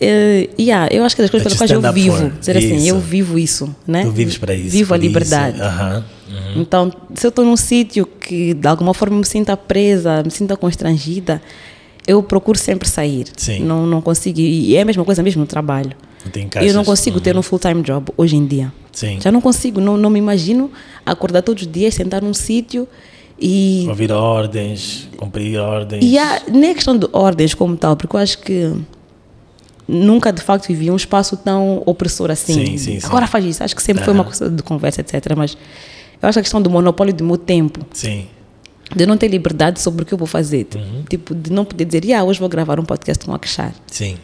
Uh, yeah, eu acho que das coisas pelas quais eu vivo, for. dizer assim, eu vivo isso, né? Tu vives para isso. Vivo a liberdade. Uh. Uhum. Então, se eu estou num sítio que de alguma forma me sinta presa, me sinta constrangida, eu procuro sempre sair. Sim. Não, não consigo. E é a mesma coisa mesmo no trabalho. Não eu não consigo uhum. ter um full-time job hoje em dia. Sim. Já não consigo, não, não me imagino acordar todos os dias, sentar num sítio e. Ouvir ordens, cumprir ordens. E há, nem é questão de ordens como tal, porque eu acho que nunca de facto vivi um espaço tão opressor assim. Sim, sim, sim. Agora faz isso. Acho que sempre uhum. foi uma coisa de conversa, etc. Mas eu acho a questão do monopólio do meu tempo. Sim. De não ter liberdade sobre o que eu vou fazer. Uhum. Tipo, de não poder dizer, ah, hoje vou gravar um podcast com o Akshar. Sim.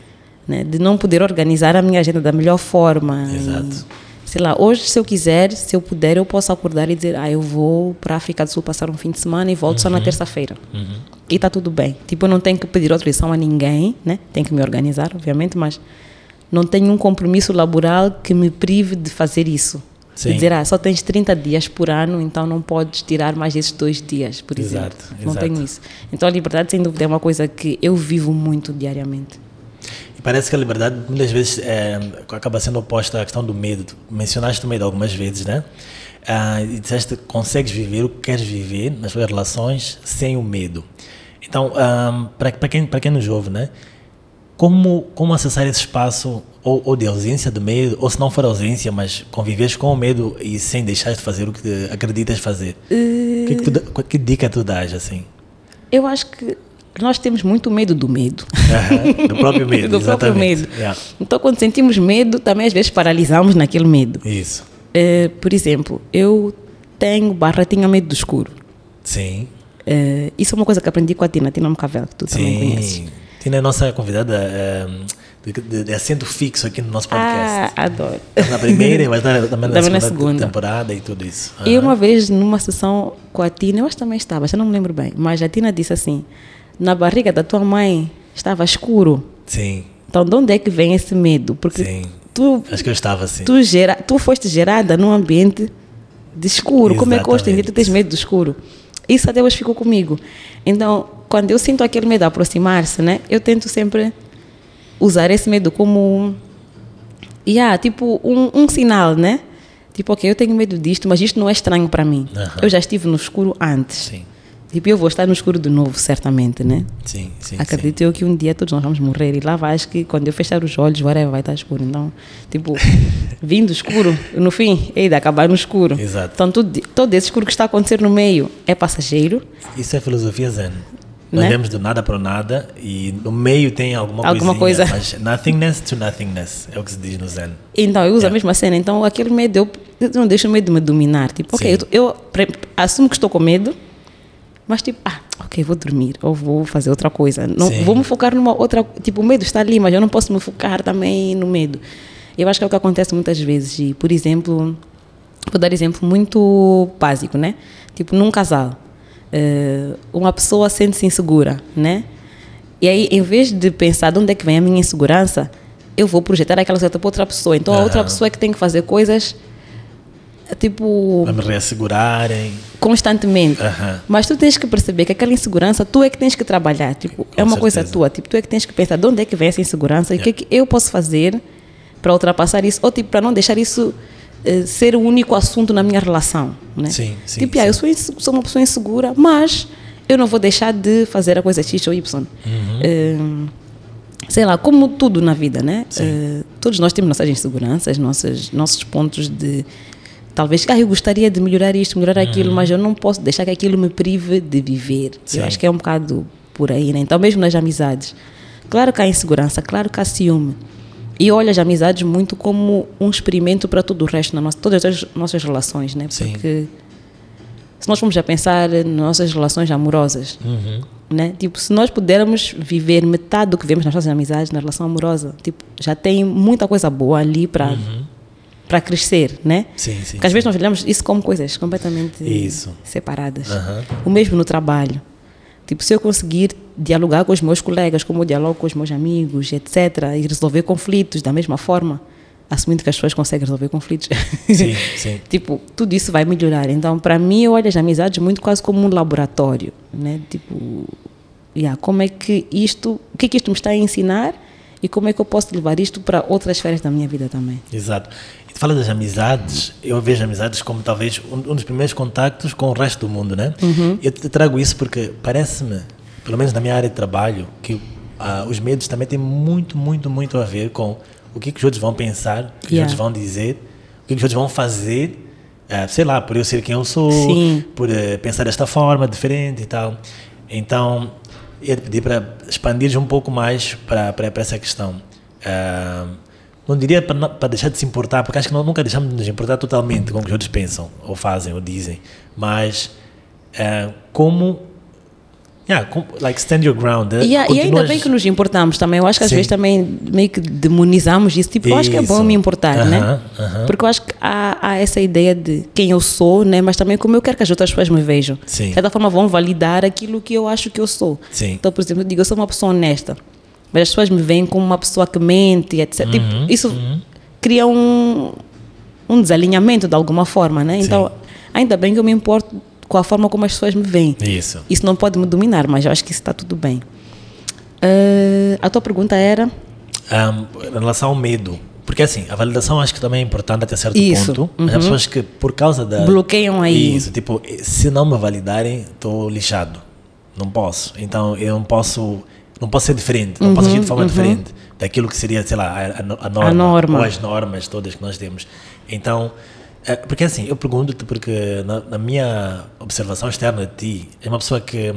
Né? De não poder organizar a minha agenda da melhor forma. Exato. E, sei lá, hoje, se eu quiser, se eu puder, eu posso acordar e dizer, ah, eu vou para a África do Sul passar um fim de semana e volto uhum. só na terça-feira. Uhum. E está tudo bem. Tipo, eu não tenho que pedir autorização a ninguém, né? Tenho que me organizar, obviamente, mas não tenho um compromisso laboral que me prive de fazer isso. Sim. De dizer, ah, só tens 30 dias por ano, então não podes tirar mais desses dois dias, por exato, exemplo. Não exato. tenho isso. Então a liberdade, sem dúvida, é uma coisa que eu vivo muito diariamente. Parece que a liberdade, muitas vezes, é, acaba sendo oposta à questão do medo. Tu mencionaste o medo algumas vezes, né? Ah, e disseste que consegues viver o que queres viver nas tuas relações sem o medo. Então, ah, para quem, quem nos ouve, né? como, como acessar esse espaço ou, ou, de ausência do medo, ou se não for ausência, mas conviveres com o medo e sem deixar de fazer o que acreditas fazer? Uh... Que, que, tu, que, dica tu dás, assim? Eu acho que nós temos muito medo do medo. Uhum, do próprio medo, [laughs] Do próprio medo. Yeah. Então, quando sentimos medo, também às vezes paralisamos naquele medo. Isso. Uh, por exemplo, eu tenho barra, tinha medo do escuro. Sim. Uh, isso é uma coisa que aprendi com a Tina, Tina Mcavel, que tu Sim. também conheces. Tina é nossa convidada um, de, assento fixo aqui no nosso podcast. Ah, adoro. Na primeira e vai estar também [laughs] na, Também na segunda, segunda. temporada e tudo isso. E Aham. uma vez, numa sessão com a Tina, eu acho que também estava, já não me lembro bem, mas a Tina disse assim: na barriga da tua mãe estava escuro. Sim, Então, de onde é que vem esse medo? Porque sim. tu, Acho que eu estava assim. tu, gera, tu foste gerada num ambiente de escuro. Como é que hoje em dia tu tens medo do escuro? Isso até hoje ficou comigo. Então, quando eu sinto aquele medo aproximar-se, né, eu tento sempre usar esse medo como yeah, tipo um, um sinal, né? Tipo, ok, eu tenho medo disto, mas isto não é estranho para mim. Eu já estive no escuro antes. Sim, Tipo, eu vou estar no escuro de novo, certamente, né? sim, sim. Acredito eu que um dia todos nós vamos morrer e lá vai, acho que quando eu fechar os olhos, whatever, vai estar escuro. Então, tipo, [laughs] vindo escuro, no fim, é de acabar no escuro. Exato. Então, tudo, todo esse escuro que está a acontecer no meio é passageiro. sim. Isso é filosofia zen. Nós Né? vemos do nada para o nada e no meio tem alguma, Alguma coisinha, coisa. Mas nothingness to nothingness é o que se diz no zen. Então, eu uso Yeah. a mesma cena. Então, aquele medo, eu, eu não deixo o medo me dominar. Tipo, ok, Sim. eu, eu assumo que estou com medo, mas tipo, ah, ok, vou dormir ou vou fazer outra coisa. Não, Sim. vou me focar numa outra. Tipo, o medo está ali, mas eu não posso me focar também no medo. Eu acho que é o que acontece muitas vezes. E, por exemplo, vou dar exemplo muito básico, né? Tipo, num casal, eh, uma pessoa sente-se insegura, né? E aí, em vez de pensar de onde é que vem a minha insegurança, eu vou projetar aquela certa para outra pessoa. Então, a outra pessoa é que tem que fazer coisas, tipo, Para me reassegurarem. constantemente. Mas tu tens que perceber que aquela insegurança, tu é que tens que trabalhar. Tipo, é uma coisa certeza. tua. Tipo, tu é que tens que pensar de onde é que vem essa insegurança e o que é que eu posso fazer para ultrapassar isso, ou tipo, para não deixar isso eh, ser o único assunto na minha relação. Né? Sim, sim, Tipo, ah, eu sou, sou uma pessoa insegura, mas eu não vou deixar de fazer a coisa X ou Y. Uhum. Eh, sei lá, como tudo na vida, né? Eh, todos nós temos nossas inseguranças, nossas, nossos pontos de. Talvez, ah, eu gostaria de melhorar isto, melhorar aquilo, mas eu não posso deixar que aquilo me prive de viver. Uhum. Sim. Eu acho que é um bocado por aí, né? Então, mesmo nas amizades, claro que há insegurança, claro que há ciúme. E eu olho as amizades muito como um experimento para todo o resto, na nossa, todas as nossas relações, né? Sim. Porque se nós formos a pensar nas nossas relações amorosas, Uhum. né? Tipo, se nós pudermos viver metade do que vemos nas nossas amizades, na relação amorosa, tipo, já tem muita coisa boa ali para para crescer, né? Sim, sim. Porque às sim. vezes nós olhamos isso como coisas completamente Isso. separadas. Aham. O mesmo no trabalho. Tipo, se eu conseguir dialogar com os meus colegas, como eu dialogo com os meus amigos, etc., e resolver conflitos da mesma forma, assumindo que as pessoas conseguem resolver conflitos. Sim, [laughs] sim. tipo, tudo isso vai melhorar. Então, para mim, eu olho as amizades muito quase como um laboratório, né? Tipo, yeah, como é que isto, o que é que isto me está a ensinar e como é que eu posso levar isto para outras esferas da minha vida também. Exato. Fala das amizades, eu vejo amizades como talvez um, um dos primeiros contactos com o resto do mundo, né? Uhum. Eu trago isso porque parece-me, pelo menos na minha área de trabalho, que ah, os medos também têm muito, muito, muito a ver com o que, que os outros vão pensar, o que Yeah. os outros vão dizer, o que, que os outros vão fazer, ah, sei lá, por eu ser quem eu sou, Sim. por eh, pensar desta forma, diferente e tal. Então, eu te pedi para expandir um pouco mais para essa questão. Ah, não diria para, não- para deixar de se importar, porque acho que nós nunca deixamos de nos importar totalmente com o que os outros pensam, ou fazem, ou dizem, mas ah, como, yeah, like, stand your ground. eh, E, a- e ainda bem que nos importamos também. Eu acho que às Sim. vezes também meio que demonizamos isso. Tipo, eu acho que é bom Isso. me importar, né? Aham, aham. Porque eu acho que há, há essa ideia de quem eu sou, né? Mas também como eu quero que as outras pessoas me vejam. Sim. De certa forma vão validar aquilo que eu acho que eu sou. Sim. Então, por exemplo, eu digo, eu sou uma pessoa honesta. Mas as pessoas me veem como uma pessoa que mente, etc. Uhum, Tipo, isso cria um, um desalinhamento de alguma forma, né? Então, ainda bem que eu me importo com a forma como as pessoas me veem. Isso. Isso não pode me dominar, mas eu acho que isso está tudo bem. Eh, a tua pergunta era? Um, em relação ao medo, porque assim, a validação acho que também é importante até certo Isso, ponto, mas há pessoas que por causa da... Bloqueiam aí. Isso, tipo, se não me validarem, estou lixado. Não posso. Então, eu não posso... Não posso ser diferente, não posso agir de forma diferente daquilo que seria, sei lá, a, a no- a norma, norma. ou as normas todas que nós temos. Então, eh, porque assim, eu pergunto-te porque na, na minha observação externa de ti, é uma pessoa que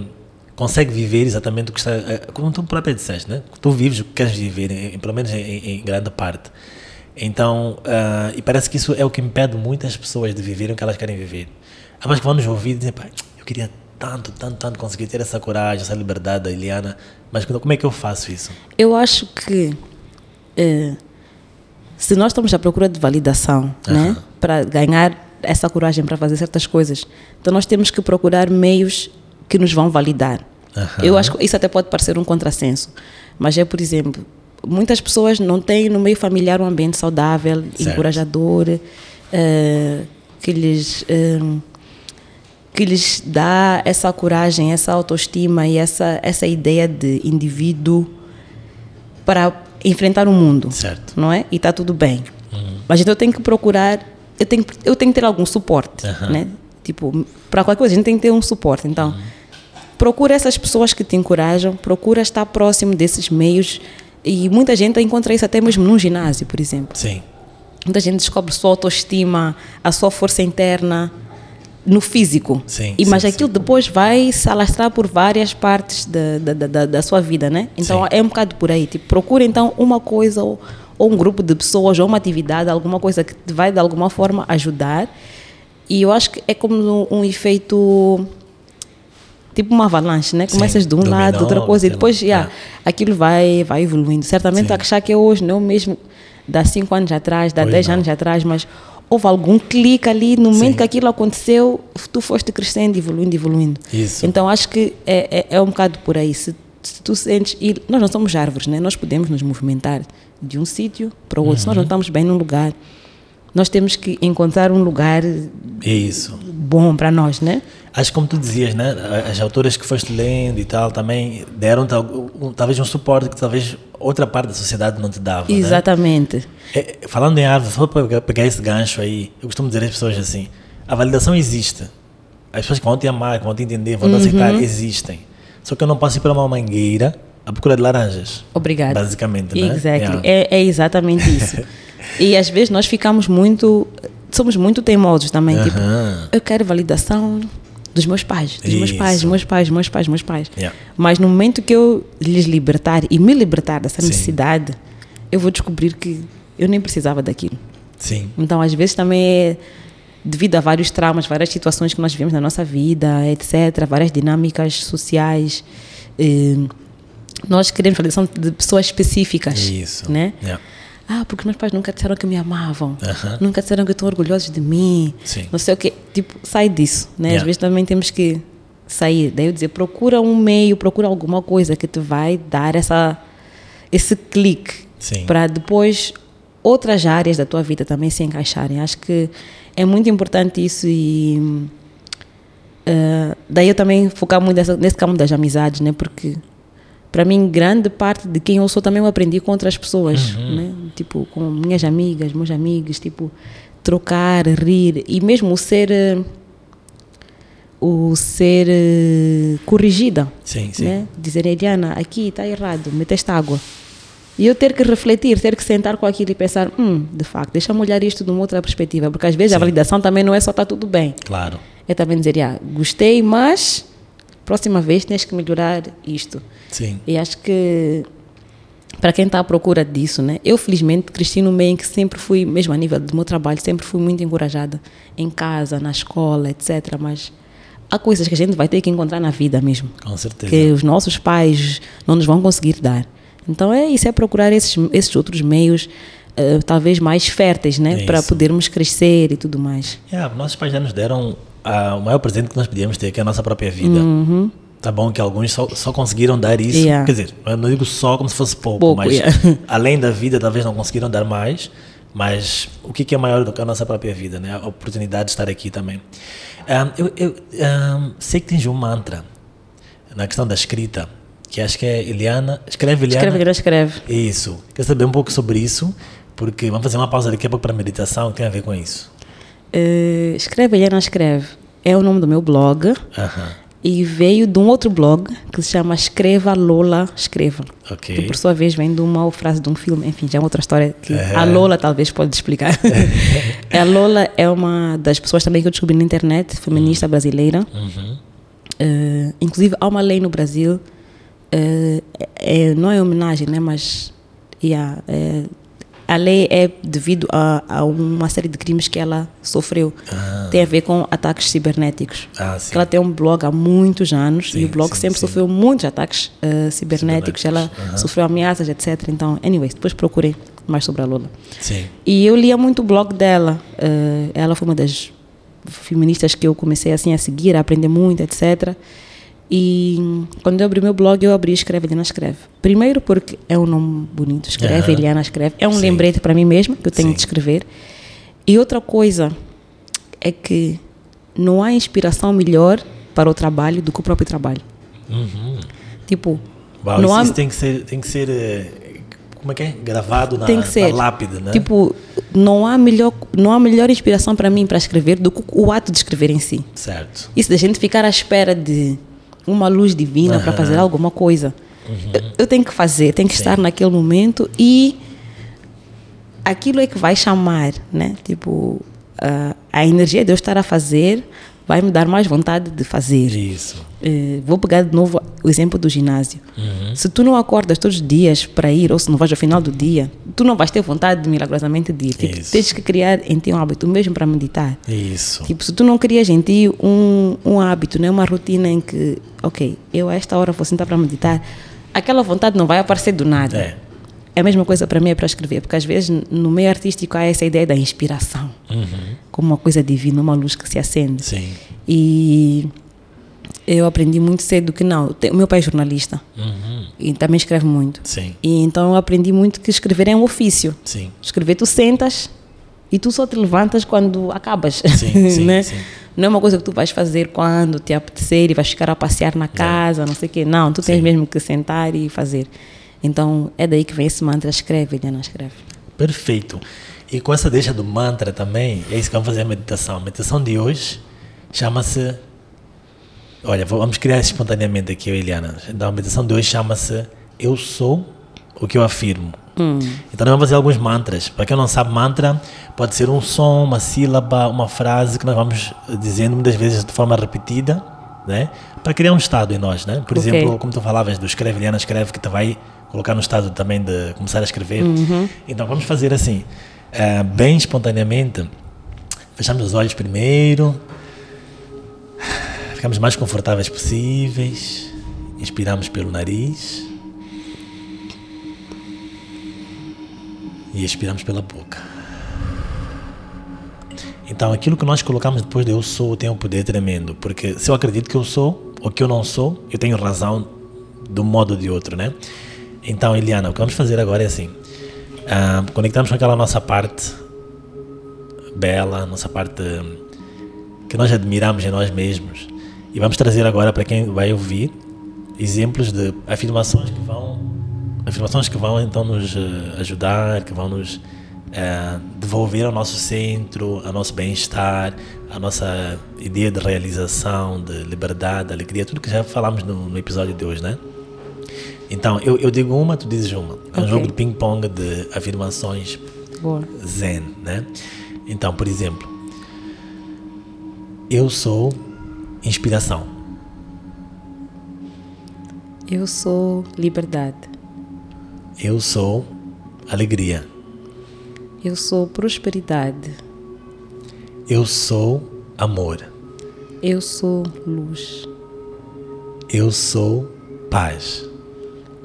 consegue viver exatamente o que está, eh, como tu própria disseste, né? Tu vives o que queres viver, em- pelo menos em, em- grande parte. Então, ah, e parece que isso é o que impede muitas pessoas de viver o que elas querem viver. Há pessoas que vão nos ouvir e dizem, pai, eu queria tanto, tanto, tanto conseguir ter essa coragem, essa liberdade da Eliana, mas como é que eu faço isso? Eu acho que eh, se nós estamos à procura de validação, né, para ganhar essa coragem para fazer certas coisas, então nós temos que procurar meios que nos vão validar. Aham. Eu acho que isso até pode parecer um contrassenso, mas é, por exemplo, muitas pessoas não têm no meio familiar um ambiente saudável, Certo. encorajador, eh, que lhes eh, que lhes dá essa coragem, essa autoestima e essa essa ideia de indivíduo para enfrentar o mundo, Certo. não é? E está tudo bem. Mas então eu tenho que procurar, eu tenho, eu tenho que ter algum suporte, Aham. né? Tipo, para qualquer coisa a gente tem que ter um suporte. Então, procura essas pessoas que te encorajam, procura estar próximo desses meios e muita gente encontra isso até mesmo num ginásio, por exemplo. Sim. Muita gente descobre sua autoestima, a sua força interna no físico. Sim, e, mas sim, aquilo depois vai se alastrar por várias partes da, da, da- da, sua vida, né? Então Sim. é um bocado por aí. Tipo, procura então uma coisa ou, ou um grupo de pessoas ou uma atividade, alguma coisa que te vai de alguma forma ajudar. E eu acho que é como um, um efeito tipo uma avalanche, né? Sim, Começas de um lado, outra coisa, e depois yeah, É. aquilo vai, vai evoluindo. Certamente Sim. achar que é hoje, não é o mesmo de há 5 anos atrás, de há Pois 10 não. anos atrás, mas houve algum clique ali no momento Sim. que aquilo aconteceu, tu foste crescendo, evoluindo, evoluindo. Isso. Então acho que é, é, é um bocado por aí. Se, se tu sentes. E nós não somos árvores, né? nós podemos nos movimentar de um sítio para o outro. Se nós não Uhum. estamos bem num lugar, nós temos que encontrar um lugar Isso. bom para nós, né? Acho que como tu dizias, né? As autoras que foste lendo e tal também deram tal- talvez um suporte que talvez outra parte da sociedade não te dava. né? Exatamente. É, falando em árvore, só para pegar- esse gancho aí, eu costumo dizer às pessoas assim: a validação existe. As pessoas que vão te amar, que vão te entender, vão te aceitar, existem. Só que eu não posso ir para uma mangueira à procura de laranjas. Obrigada. Basicamente, né? Exactly. Yeah. É, é exatamente isso. [laughs] e às vezes nós ficamos muito. Somos muito teimosos também. Tipo, Aham. eu quero validação dos meus pais, dos meus pais, dos Isso. meus pais, dos meus pais, dos meus pais. Yeah. Mas no momento que eu lhes libertar e me libertar dessa Sim. necessidade, eu vou descobrir que eu nem precisava daquilo. Sim. Então, às vezes também é devido a vários traumas, várias situações que nós vivemos na nossa vida, etc., várias dinâmicas sociais. eh, nós queremos validação de pessoas específicas. Isso. Né? Yeah. Ah, porque meus pais nunca disseram que me amavam, nunca disseram que estão orgulhosos de mim, Sim. não sei o quê. Tipo, sai disso, né? Às Yeah. vezes também temos que sair. Daí eu dizer, procura um meio, procura alguma coisa que te vai dar essa, esse clique para depois outras áreas da tua vida também se encaixarem. Acho que é muito importante isso e eh, daí eu também focar muito nessa, nesse campo das amizades, né? Porque para mim, grande parte de quem eu sou também eu aprendi com outras pessoas, né? Tipo, com minhas amigas, meus amigos, tipo, trocar, rir e mesmo ser o ser eh, corrigida, Sim, sim. né? Dizer, Eliana, aqui está errado, meteste água. E eu ter que refletir, ter que sentar com aquilo e pensar, hum, de facto, deixa-me olhar isto de uma outra perspectiva, porque às vezes a validação também não é só está tudo bem. Claro. É também dizer, ah, gostei, mas próxima vez tens que melhorar isto. Sim. E acho que para quem está à procura disso, né? Eu felizmente cresci num meio em que sempre fui, mesmo a nível do meu trabalho, sempre fui muito encorajada em casa, na escola, etc. Mas há coisas que a gente vai ter que encontrar na vida mesmo, Com certeza. que os nossos pais não nos vão conseguir dar. Então é isso, é procurar esses, esses outros meios, eh, talvez mais férteis, né? É Para podermos crescer e tudo mais. Yeah, nossos pais já nos deram o maior presente que nós podíamos ter, que é a nossa própria vida. Tá bom que alguns só, só conseguiram dar isso. Uhum. Yeah. Quer dizer, eu não digo só como se fosse pouco, Pouco, mas yeah. [laughs] além da vida, talvez não conseguiram dar mais. Mas o que que é maior do que a nossa própria vida, né? A oportunidade de estar aqui também. Ah, eu eu ah, sei que tens um mantra na questão da escrita, que acho que é Eliana. Escreve Eliana. Escreve, escreve, escreve. Isso. Quero saber um pouco sobre isso, porque vamos fazer uma pausa daqui a pouco para meditação que tem a ver com isso. Eh, escreve, Helena Escreve. É o nome do meu blog. Aham. E veio de um outro blog que se chama Escreva Lola Escreva. Ok. Que por sua vez vem de uma frase de um filme, enfim, já é outra história que É. a Lola talvez pode explicar. [laughs] a Lola é uma das pessoas também que eu descobri na internet, feminista brasileira. Uhum. Eh, inclusive há uma lei no Brasil, eh, é- não é homenagem, né, mas yeah, é, a lei é devido a, a uma série de crimes que ela sofreu. Tem a ver com ataques cibernéticos. Ah, ela tem um blog há muitos anos Sim, e o blog sim, sempre sim. sofreu muitos ataques eh, cibernéticos. Ela Cibernéticos, aham. sofreu ameaças, etc. Então, anyways, depois procurei mais sobre a. Sim. E eu lia muito o blog dela. eh, ela foi uma das feministas que eu comecei assim a seguir, a aprender muito, etc. E quando eu abri meu blog, eu abri Escreve Eliana Escreve. Primeiro porque é um nome bonito, Escreve Aham. Eliana Escreve. É um Sim. lembrete para mim mesma que eu tenho Sim. de escrever. E outra coisa é que não há inspiração melhor para o trabalho do que o próprio trabalho. Uhum. Tipo, Uau, não isso, há, isso tem que ser, tem que ser eh, como é que é? Gravado na, tem que ser na lápide, né? Tipo, não há melhor, não há melhor inspiração para mim para escrever do que o ato de escrever em si. Certo. Isso da gente ficar à espera de uma luz divina para fazer alguma coisa. Eu, eu tenho que fazer, tenho que estar naquele momento e aquilo é que vai chamar, né? Tipo, a, a energia de eu estar a fazer vai me dar mais vontade de fazer. Isso. Eh, vou pegar de novo o exemplo do ginásio. Se tu não acordas todos os dias para ir, ou se não vais ao final do dia, tu não vais ter vontade de milagrosamente de ir. Tipo, tens que criar em ti um hábito, mesmo para meditar. Isso. Tipo, se tu não crias em ti um, um hábito, né, uma rotina em que, ok, eu a esta hora vou sentar para meditar, aquela vontade não vai aparecer do nada. É. É a mesma coisa para mim é para escrever, porque às vezes no meio artístico há essa ideia da inspiração, como uma coisa divina, uma luz que se acende. Sim. E eu aprendi muito cedo que não. O meu pai é jornalista Uhum. e também escreve muito. Sim. E então eu aprendi muito que escrever é um ofício. Sim. Escrever, tu sentas e tu só te levantas quando acabas. Sim, sim, [laughs] né? sim. Não é uma coisa que tu vais fazer quando te apetecer e vais ficar a passear na casa, não sei o quê. Não, tu tens mesmo que sentar e fazer. Então é daí que vem esse mantra: escreve, Eliana, escreve. Perfeito. E com essa deixa do mantra também, é isso que vamos fazer a meditação. A meditação de hoje chama-se. Olha, vamos criar espontaneamente aqui, Eliana. Então, a meditação de hoje chama-se Eu sou o que eu afirmo. Então, nós vamos fazer alguns mantras. Para quem não sabe, mantra pode ser um som, uma sílaba, uma frase que nós vamos dizendo muitas vezes de forma repetida, né? Para criar um estado em nós, né? Por Ok. exemplo, como tu falavas do escreve, Eliana escreve, que te vai colocar no estado também de começar a escrever. Então vamos fazer assim, eh, bem espontaneamente. Fechamos os olhos primeiro, ficamos mais confortáveis possíveis, inspiramos pelo nariz e expiramos pela boca. Então, aquilo que nós colocamos depois de eu sou tem um poder tremendo, porque se eu acredito que eu sou ou que eu não sou, eu tenho razão de um modo ou de outro, né? Então, Eliana, o que vamos fazer agora é assim: ah, conectamos com aquela nossa parte bela, nossa parte hum, que nós admiramos em nós mesmos, e vamos trazer agora para quem vai ouvir exemplos de afirmações que vão afirmações que vão então nos uh, ajudar, que vão nos uh, devolver ao nosso centro, ao nosso bem-estar, a nossa ideia de realização, de liberdade, alegria, tudo que já falamos no, no episódio de hoje, né? Então, eu, eu digo uma, tu dizes uma. É um okay. jogo de ping-pong de afirmações Boa. zen, né? Então, por exemplo, eu sou inspiração. Eu sou liberdade. Eu sou alegria. Eu sou prosperidade. Eu sou amor. Eu sou luz. Eu sou paz.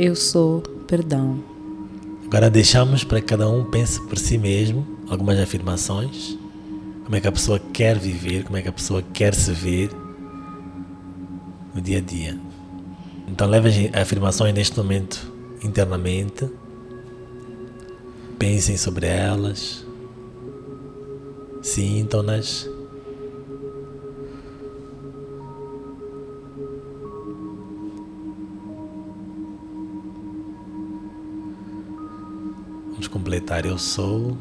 Eu sou perdão. Agora deixamos para que cada um pense por si mesmo algumas afirmações. Como é que a pessoa quer viver, como é que a pessoa quer se ver no dia a dia. Então leve as afirmações neste momento internamente. Pensem sobre elas. Sintam-nas. Completar eu sou.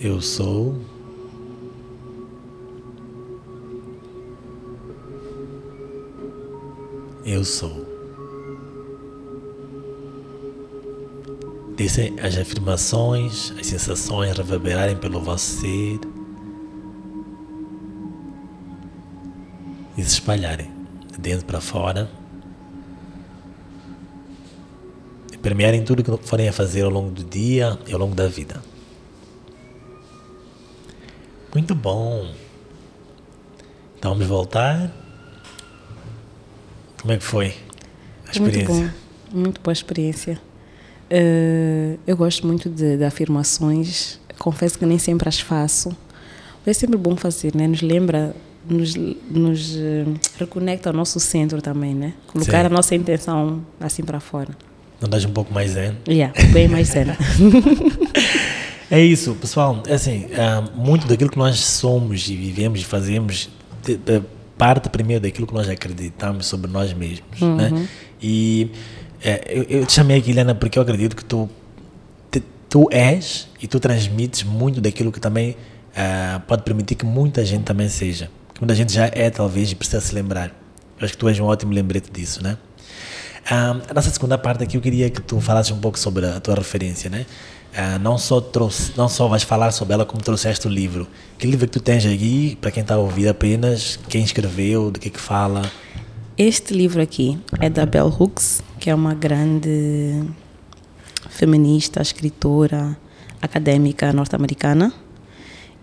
Eu sou. Eu sou. Deixem as afirmações, as sensações reverberarem pelo vosso ser e se espalharem dentro para fora e permearem tudo o que forem a fazer ao longo do dia e ao longo da vida. Muito bom. Então vamos voltar. Como é que foi a experiência? Muito bom, muito boa experiência. Uh, eu gosto muito de, de, afirmações. Confesso que nem sempre as faço. Mas é sempre bom fazer, né? Nos lembra, nos, nos uh, reconecta ao nosso centro também, né? Colocar Sim. a nossa intenção assim para fora. Não dás um pouco mais zen? Yeah, bem mais zen. [laughs] é isso, pessoal. É assim, uh, muito daquilo que nós somos e vivemos e fazemos parte primeiro daquilo que nós acreditamos sobre nós mesmos, uhum. né? E é, eu, eu, te chamei aqui, Helena, porque eu acredito que tu, tu és e tu transmites muito daquilo que também uh, pode permitir que muita gente também seja. Muita gente já é, talvez, e precisa se lembrar. Eu acho que tu és um ótimo lembrete disso, né? Uh, a nossa segunda parte aqui, eu queria que tu falasses um pouco sobre a tua referência, né? Não só trouxe, não só vais falar sobre ela, como trouxeste o livro. Que livro que tu tens aí, para quem está a ouvir apenas, quem escreveu, do que que fala? Este livro aqui é da Bell Hooks, que é uma grande feminista, escritora, acadêmica norte-americana.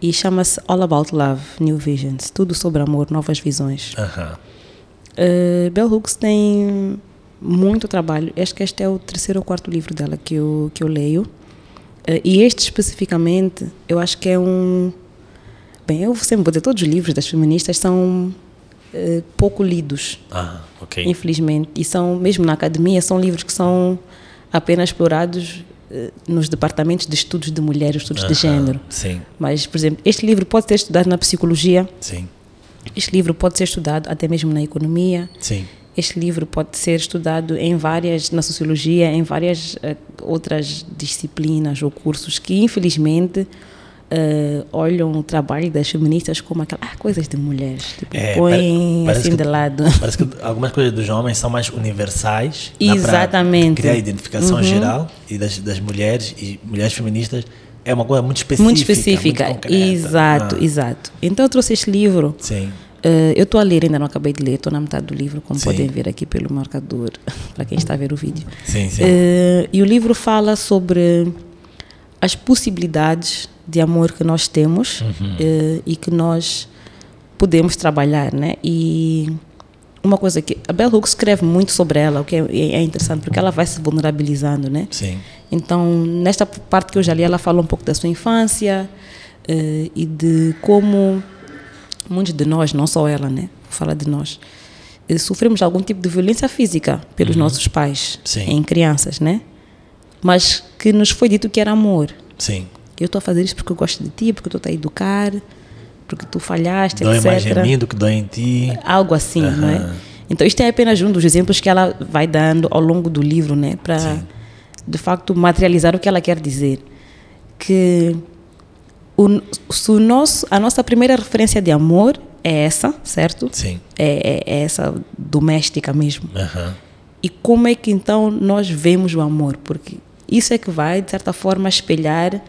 E chama-se All About Love, New Visions. Tudo sobre amor, novas visões. Uh -huh. uh, Bell Hooks tem muito trabalho. Acho que este é o terceiro ou quarto livro dela que eu, que eu leio. Uh, e este especificamente, eu acho que é um. Bem, eu sempre vou dizer, todos os livros das feministas são uh, pouco lidos. Ah, ok. Infelizmente. E são, mesmo na academia, são livros que são apenas explorados nos departamentos de estudos de mulheres, estudos de género. Sim. Mas, por exemplo, este livro pode ser estudado na psicologia. Sim. Este livro pode ser estudado até mesmo na economia. Sim. Este livro pode ser estudado em várias, na sociologia, em várias uh, outras disciplinas ou cursos que, infelizmente, uh, olham o trabalho das feministas como aquela, ah, coisas de mulheres. Tipo, é, põem assim que, de lado. Parece que algumas coisas dos homens são mais universais. Exatamente. Criar a identificação uhum. geral e das, das mulheres e mulheres feministas é uma coisa muito específica. Muito específica, muito exato, ah. exato. Então eu trouxe este livro. Sim Uh, eu estou a ler, ainda não acabei de ler, estou na metade do livro, como sim. podem ver aqui pelo marcador, [laughs] para quem está a ver o vídeo. Sim, sim. Uh, e o livro fala sobre as possibilidades de amor que nós temos uhum. uh, e que nós podemos trabalhar, né? E uma coisa que a Bell Hooks escreve muito sobre ela, o que é, é, interessante, porque ela vai se vulnerabilizando, né? Sim. Então, nesta parte que eu já li, ela fala um pouco da sua infância e de como muitos de nós, não só ela, né? Fala de nós. Eh, sofremos algum tipo de violência física pelos uhum. nossos pais Sim. em crianças, né? Mas que nos foi dito que era amor. Sim. eu estou a fazer isso porque eu gosto de ti, porque eu estou a educar, porque tu falhaste, Dói etc. mais em mim do que dói em ti. Algo assim, não é? Então, isto é apenas um dos exemplos que ela vai dando ao longo do livro, né? Para, de facto, materializar o que ela quer dizer. Que o, o nosso, a nossa primeira referência de amor é essa, certo? Sim. É, é- é essa doméstica mesmo. Aham. E como é que então nós vemos o amor? Porque isso é que vai, de certa forma, espelhar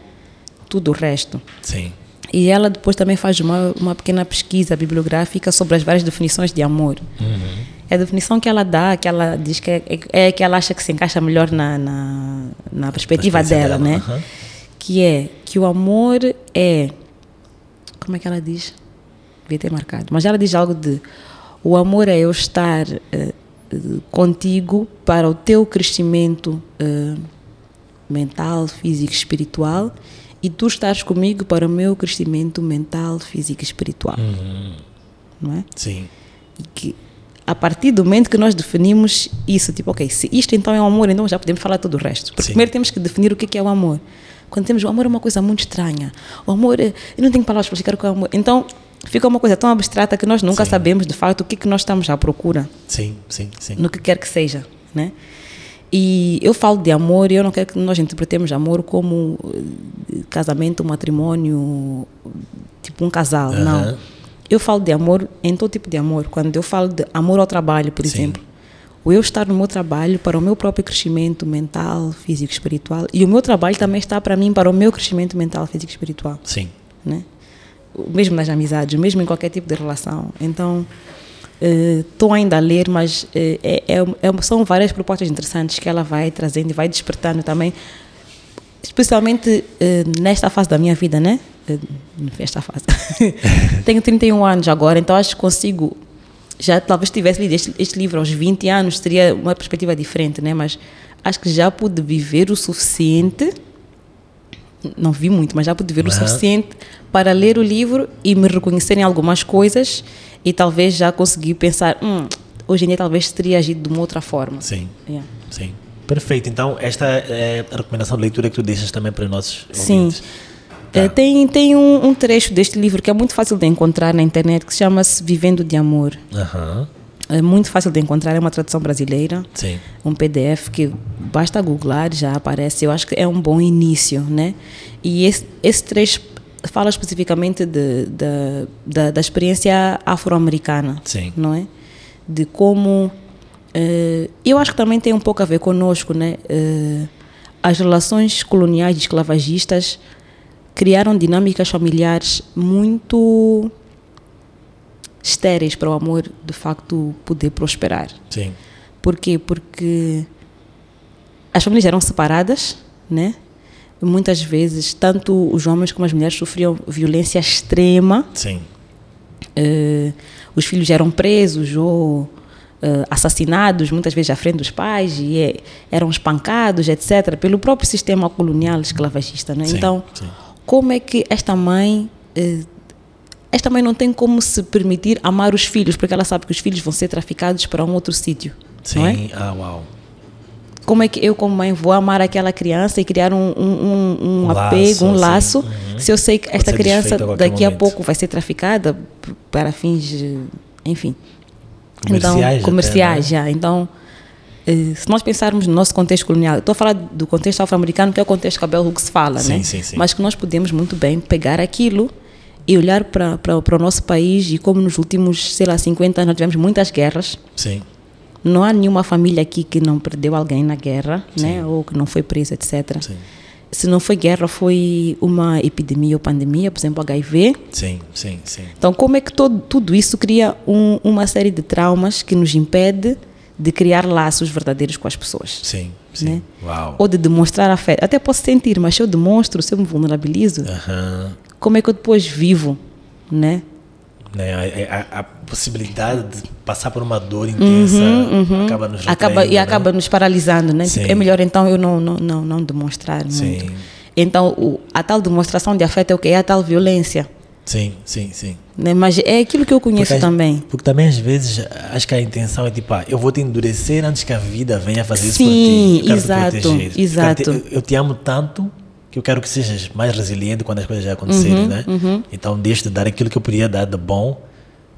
tudo o resto. Sim. E ela depois também faz uma, uma pequena pesquisa bibliográfica sobre as várias definições de amor. É a definição que ela dá, que ela diz que é, é que ela acha que se encaixa melhor na, na, na perspectiva Perspectiva dela, dela, né? aham. Que é que o amor é. Como é que ela diz? Devia ter marcado. Mas ela diz algo de: o amor é eu estar eh, contigo para o teu crescimento eh, mental, físico e espiritual e tu estás comigo para o meu crescimento mental, físico e espiritual. Não é? Sim. E que a partir do momento que nós definimos isso, tipo, ok, se isto então é o amor, então já podemos falar todo o resto. Porque Sim. primeiro temos que definir o que é que é o amor. Quando temos o amor é uma coisa muito estranha. O amor, é- eu não tenho palavras para explicar o que é o amor. Então fica uma coisa tão abstrata que nós nunca Sim. sabemos de facto o que é que nós estamos à procura Sim, sim, sim. no que quer que seja, né? E eu falo de amor e eu não quero que nós interpretemos amor como eh, casamento, matrimônio, tipo um casal, Aham. não. Eu falo de amor em todo tipo de amor. Quando eu falo de amor ao trabalho, por Sim. exemplo, o eu estar no meu trabalho para o meu próprio crescimento mental, físico espiritual, e o meu trabalho também está para mim para o meu crescimento mental, físico espiritual Sim. né? Mesmo nas amizades, mesmo em qualquer tipo de relação. Então, estou ainda a ler, mas eh, é, é, é- são várias propostas interessantes que ela vai trazendo e vai despertando também, especialmente eh, nesta fase da minha vida, né? Eh, Nesta fase. [laughs] Tenho 31 anos agora, então acho que consigo. Já talvez tivesse lido este, este livro aos 20 anos, teria uma perspectiva diferente, né? Mas acho que já pude viver o suficiente não vi muito, mas já pude ver o Aham. suficiente para ler o livro e me reconhecer em algumas coisas e talvez já conseguir pensar, hum, hoje em dia talvez teria agido de uma outra forma. Sim. Yeah. Sim. Perfeito. Então, esta é a recomendação de leitura que tu deixas também para os nossos Sim. ouvintes. Tá. Tem tem um, um trecho deste livro que é muito fácil de encontrar na internet que se chama-se Vivendo de Amor. Aham. É muito fácil de encontrar, é uma tradução brasileira. Sim. um PDF que basta googlar já aparece. Eu acho que é um bom início, né? E esse, esse trecho fala especificamente de, da- da, da experiência afro-americana, Sim. não é? De como eh, eu acho que também tem um pouco a ver conosco, né? Eh, as relações coloniais e esclavagistas criaram dinâmicas familiares muito estéreis para o amor de facto poder prosperar. Sim. Por quê? Porque as famílias eram separadas, né? Muitas vezes, tanto os homens como as mulheres sofriam violência extrema. Sim. Eh, os filhos eram presos ou eh, assassinados, muitas vezes à frente dos pais, e eh, eram espancados, etc., pelo próprio sistema colonial esclavagista. Né? Sim, Então, sim. como é que esta mãe. eh, esta mãe não tem como se permitir amar os filhos, porque ela sabe que os filhos vão ser traficados para um outro sítio. Sim. É? Ah, uau. como é que eu como mãe vou amar aquela criança e criar um, um, um- um apego, um laço, laço, assim. Uhum. se eu sei que esta criança a daqui a momento. pouco vai ser traficada para fins, de- enfim. Comerciais então, até, comerciais né? já. Então, eh, se nós pensarmos no nosso contexto colonial, estou a falar do contexto afro-americano, que é o contexto que a Bell Hooks fala, Sim, né? sim, sim. Mas que nós podemos muito bem pegar aquilo e olhar para, para, para o nosso país e como nos últimos, sei lá, 50 anos nós tivemos muitas guerras, Sim. não há nenhuma família aqui que não perdeu alguém na guerra, né? Ou que não foi presa, etc. Sim. Se não foi guerra, foi uma epidemia ou pandemia, por exemplo, HIV. Sim, sim, sim. Então, como é que todo, tudo isso cria um- uma série de traumas que nos impede de criar laços verdadeiros com as pessoas? Sim, sim. Né? Uau. Ou de demonstrar afeto. Até posso sentir, mas se eu demonstro, se eu me vulnerabilizo, Aham. Como é que eu depois vivo, né? Né, a, a- a possibilidade de passar por uma dor intensa acaba nos Uhum, Acaba, e né? acaba nos paralisando, né? Sim. é melhor então eu não, não, não, não demonstrar Sim. muito. Então, o, a tal demonstração de afeto é o que? É a tal violência. Sim, sim, sim. Né? Mas é aquilo que eu conheço Porque, também. Porque também às vezes acho que a intenção é tipo, ah, eu vou te endurecer antes que a vida venha fazer isso Sim, por ti. Te exato, exato. Eu, eu te amo tanto que eu quero que sejas mais resiliente quando as coisas já acontecerem, Uhum, né? Então, deixa de dar aquilo que eu podia dar de bom,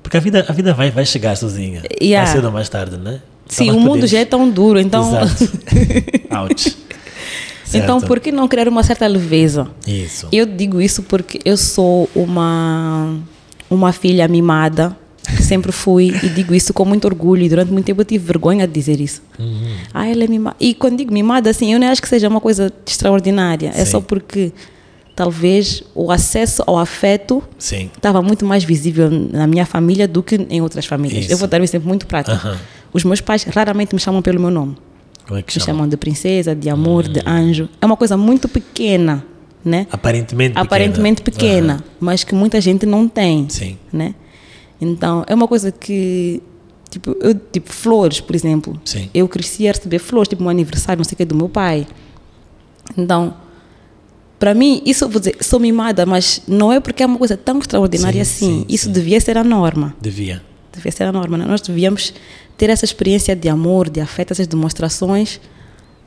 porque a vida, a vida vai, vai chegar sozinha, Yeah. mais cedo ou mais tarde, né? Então, Sim, o mundo já é tão duro, então. Exato. [laughs] Ouch. então, por que não criar uma certa leveza? Isso. Eu digo isso porque eu sou uma, uma filha mimada, sempre fui, e digo isso com muito orgulho, e durante muito tempo eu tive vergonha de dizer isso. Uhum. Ah, ela é mimada. E quando digo mimada, assim, eu nem acho que seja uma coisa extraordinária, é Sim. só porque talvez o acesso ao afeto Sim. estava muito mais visível na minha família do que em outras famílias. Isso. Eu vou dar um exemplo muito prático. Aham. Os meus pais raramente me chamam pelo meu nome. Como é que Me chama? chamam de princesa, de amor, Hum. de anjo. É uma coisa muito pequena, né? Aparentemente pequena. Aparentemente pequena, Aham. mas que muita gente não tem, Sim. né? Então, é uma coisa que tipo, eu, tipo flores, por exemplo. Sim. Eu cresci a receber flores, tipo um aniversário, não sei o que do meu pai. Então, para mim, isso eu vou dizer, sou mimada, mas não é porque é uma coisa tão extraordinária Sim, assim. sim, isso devia ser a norma Devia. devia ser a norma. Né? Nós devíamos ter essa experiência de amor, de afeto, essas demonstrações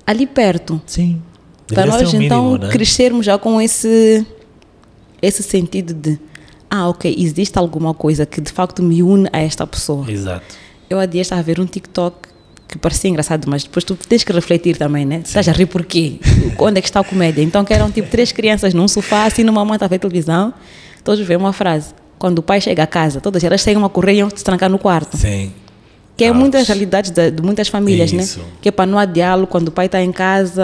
ali perto. Sim. Para nós, então, né? crescermos já com esse, esse sentido de ah, ok, existe alguma coisa que de facto me une a esta pessoa. Exato. Eu há dias estava a ver um TikTok que parecia engraçado, mas depois tu tens que refletir também, né? Estás a rir por quê? [laughs] Onde é que está a comédia? Então, que eram tipo três crianças num sofá, assim, numa manta a ver televisão, todos veem uma frase. Quando o pai chega a casa, todas elas saem uma correia e iam se trancar no quarto. Sim. Que é muitas realidades de, de muitas famílias, Isso. né? Que é para não há diálogo, quando o pai está em casa,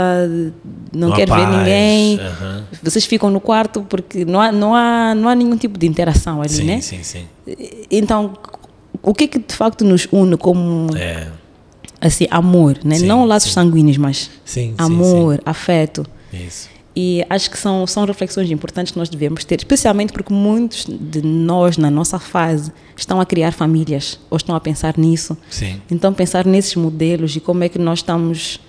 não, há quer ver paz, ninguém. aham. Vocês ficam no quarto porque não há, não há, não há nenhum tipo de interação ali, Sim, né? sim, sim. Então, o que é que de facto nos une como É. assim, amor, né? Sim, não laços sim. sanguíneos, mas amor, afeto. Isso. E acho que são, são reflexões importantes que nós devemos ter, especialmente porque muitos de nós, na nossa fase, estão a criar famílias ou estão a pensar nisso. Sim. Então, pensar nesses modelos e como é que nós estamos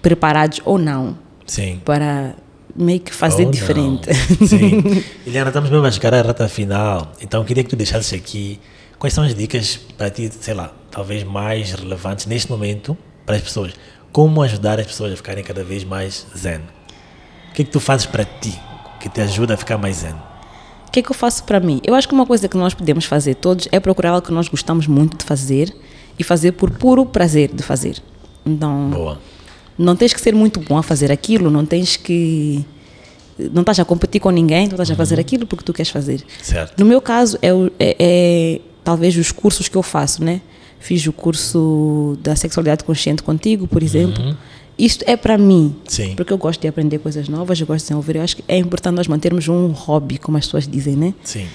preparados ou não Sim. para meio que fazer diferente. Sim. [laughs] Eliana, estamos mesmo a chegar à reta final, então queria que tu deixasses aqui quais são as dicas para ti, sei lá, talvez mais relevantes neste momento para as pessoas. Como ajudar as pessoas a ficarem cada vez mais zen? O que é que tu fazes para ti que te ajuda a ficar mais zen? O que é que eu faço para mim? Eu acho que uma coisa que nós podemos fazer todos é procurar algo que nós gostamos muito de fazer e fazer por puro prazer de fazer. Então, Boa. não tens que ser muito bom a fazer aquilo, não tens que. Não estás a competir com ninguém, tu estás a fazer aquilo porque tu queres fazer. Certo. No meu caso, é, é- é talvez os cursos que eu faço, né? Fiz o curso da sexualidade consciente contigo, por exemplo. Isto é para mim, Sim. porque eu gosto de aprender coisas novas, eu gosto de desenvolver. Eu acho que é importante nós mantermos um hobby, como as pessoas dizem, né? Sim.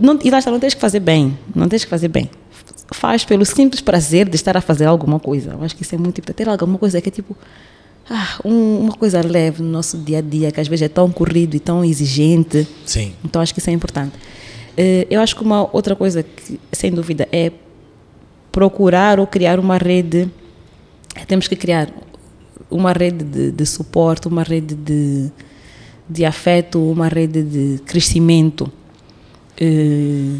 Não, e lá está, não tens que fazer bem, não tens que fazer bem. Faz pelo simples prazer de estar a fazer alguma coisa. Eu acho que isso é muito importante. Ter alguma coisa que é tipo, ah, um- uma coisa leve no nosso dia a dia, que às vezes é tão corrido e tão exigente. Sim. Então acho que isso é importante. Eh, Eu acho que uma outra coisa que, sem dúvida, é procurar ou criar uma rede. Temos que criar uma rede de, de suporte, uma rede de, de afeto, uma rede de crescimento. Eh,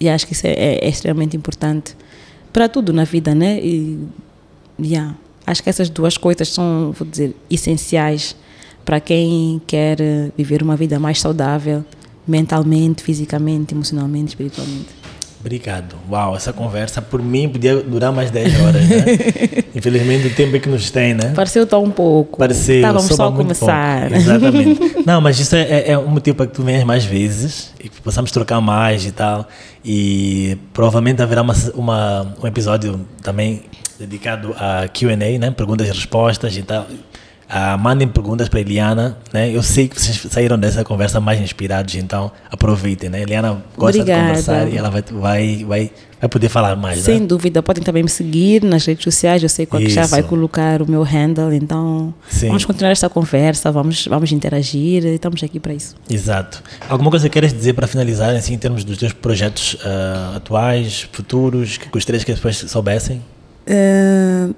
E acho que isso é, é- é extremamente importante para tudo na vida, né? E, yeah, acho que essas duas coisas são, vou dizer, essenciais para quem quer viver uma vida mais saudável, mentalmente, fisicamente, emocionalmente, espiritualmente. Obrigado. Uau, essa conversa por mim podia durar mais 10 horas, né? [laughs] Infelizmente o tempo é que nos tem, né? Pareceu tão pouco. Pareceu, Estávamos só a começar. pouco. Exatamente. [laughs] Não, mas isso é, é- é um motivo para que tu venhas mais vezes e que possamos trocar mais e tal. E provavelmente haverá uma, uma- um episódio também dedicado a QA, né? Perguntas e respostas e tal. Ah, mandem perguntas para a Eliana, né? Eu sei que vocês saíram dessa conversa mais inspirados, então aproveitem, né? Eliana gosta Obrigada. de conversar e ela vai, vai, vai, vai poder falar mais, Sem né? dúvida, podem também me seguir nas redes sociais. Eu sei que o já vai colocar o meu handle, então Sim. vamos continuar esta conversa, vamos, vamos interagir, estamos aqui para isso. Exato. Alguma coisa que queres dizer para finalizar, assim, em termos dos teus projetos ah, atuais, futuros, que gostarias que as pessoas soubessem? Eh,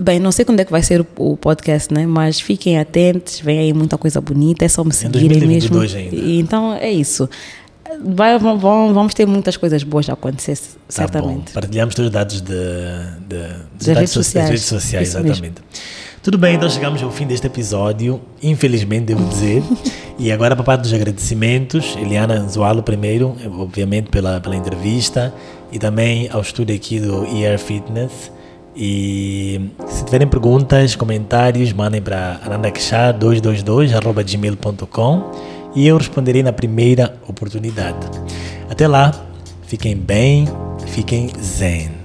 bem, não sei quando é que vai ser o, o podcast, né? Mas fiquem atentos, vem aí muita coisa bonita, é só me seguirem mesmo. 2022 ainda. Então é isso. Vai, vão, vamos ter muitas coisas boas a acontecer, Tá bom. certamente. Partilhamos todos os dados de, de, dos Das redes sociais. redes sociais, Isso mesmo. exatamente. Tudo bem, então chegamos ao fim deste episódio, infelizmente devo dizer. e agora para a parte dos agradecimentos, Eliana Anzualo primeiro, obviamente pela, pela entrevista, e também ao estúdio aqui do ER Fitness. E se tiverem perguntas, comentários, mandem para anandaquechar222.gmail.com e eu responderei na primeira oportunidade. Até lá, fiquem bem, fiquem zen.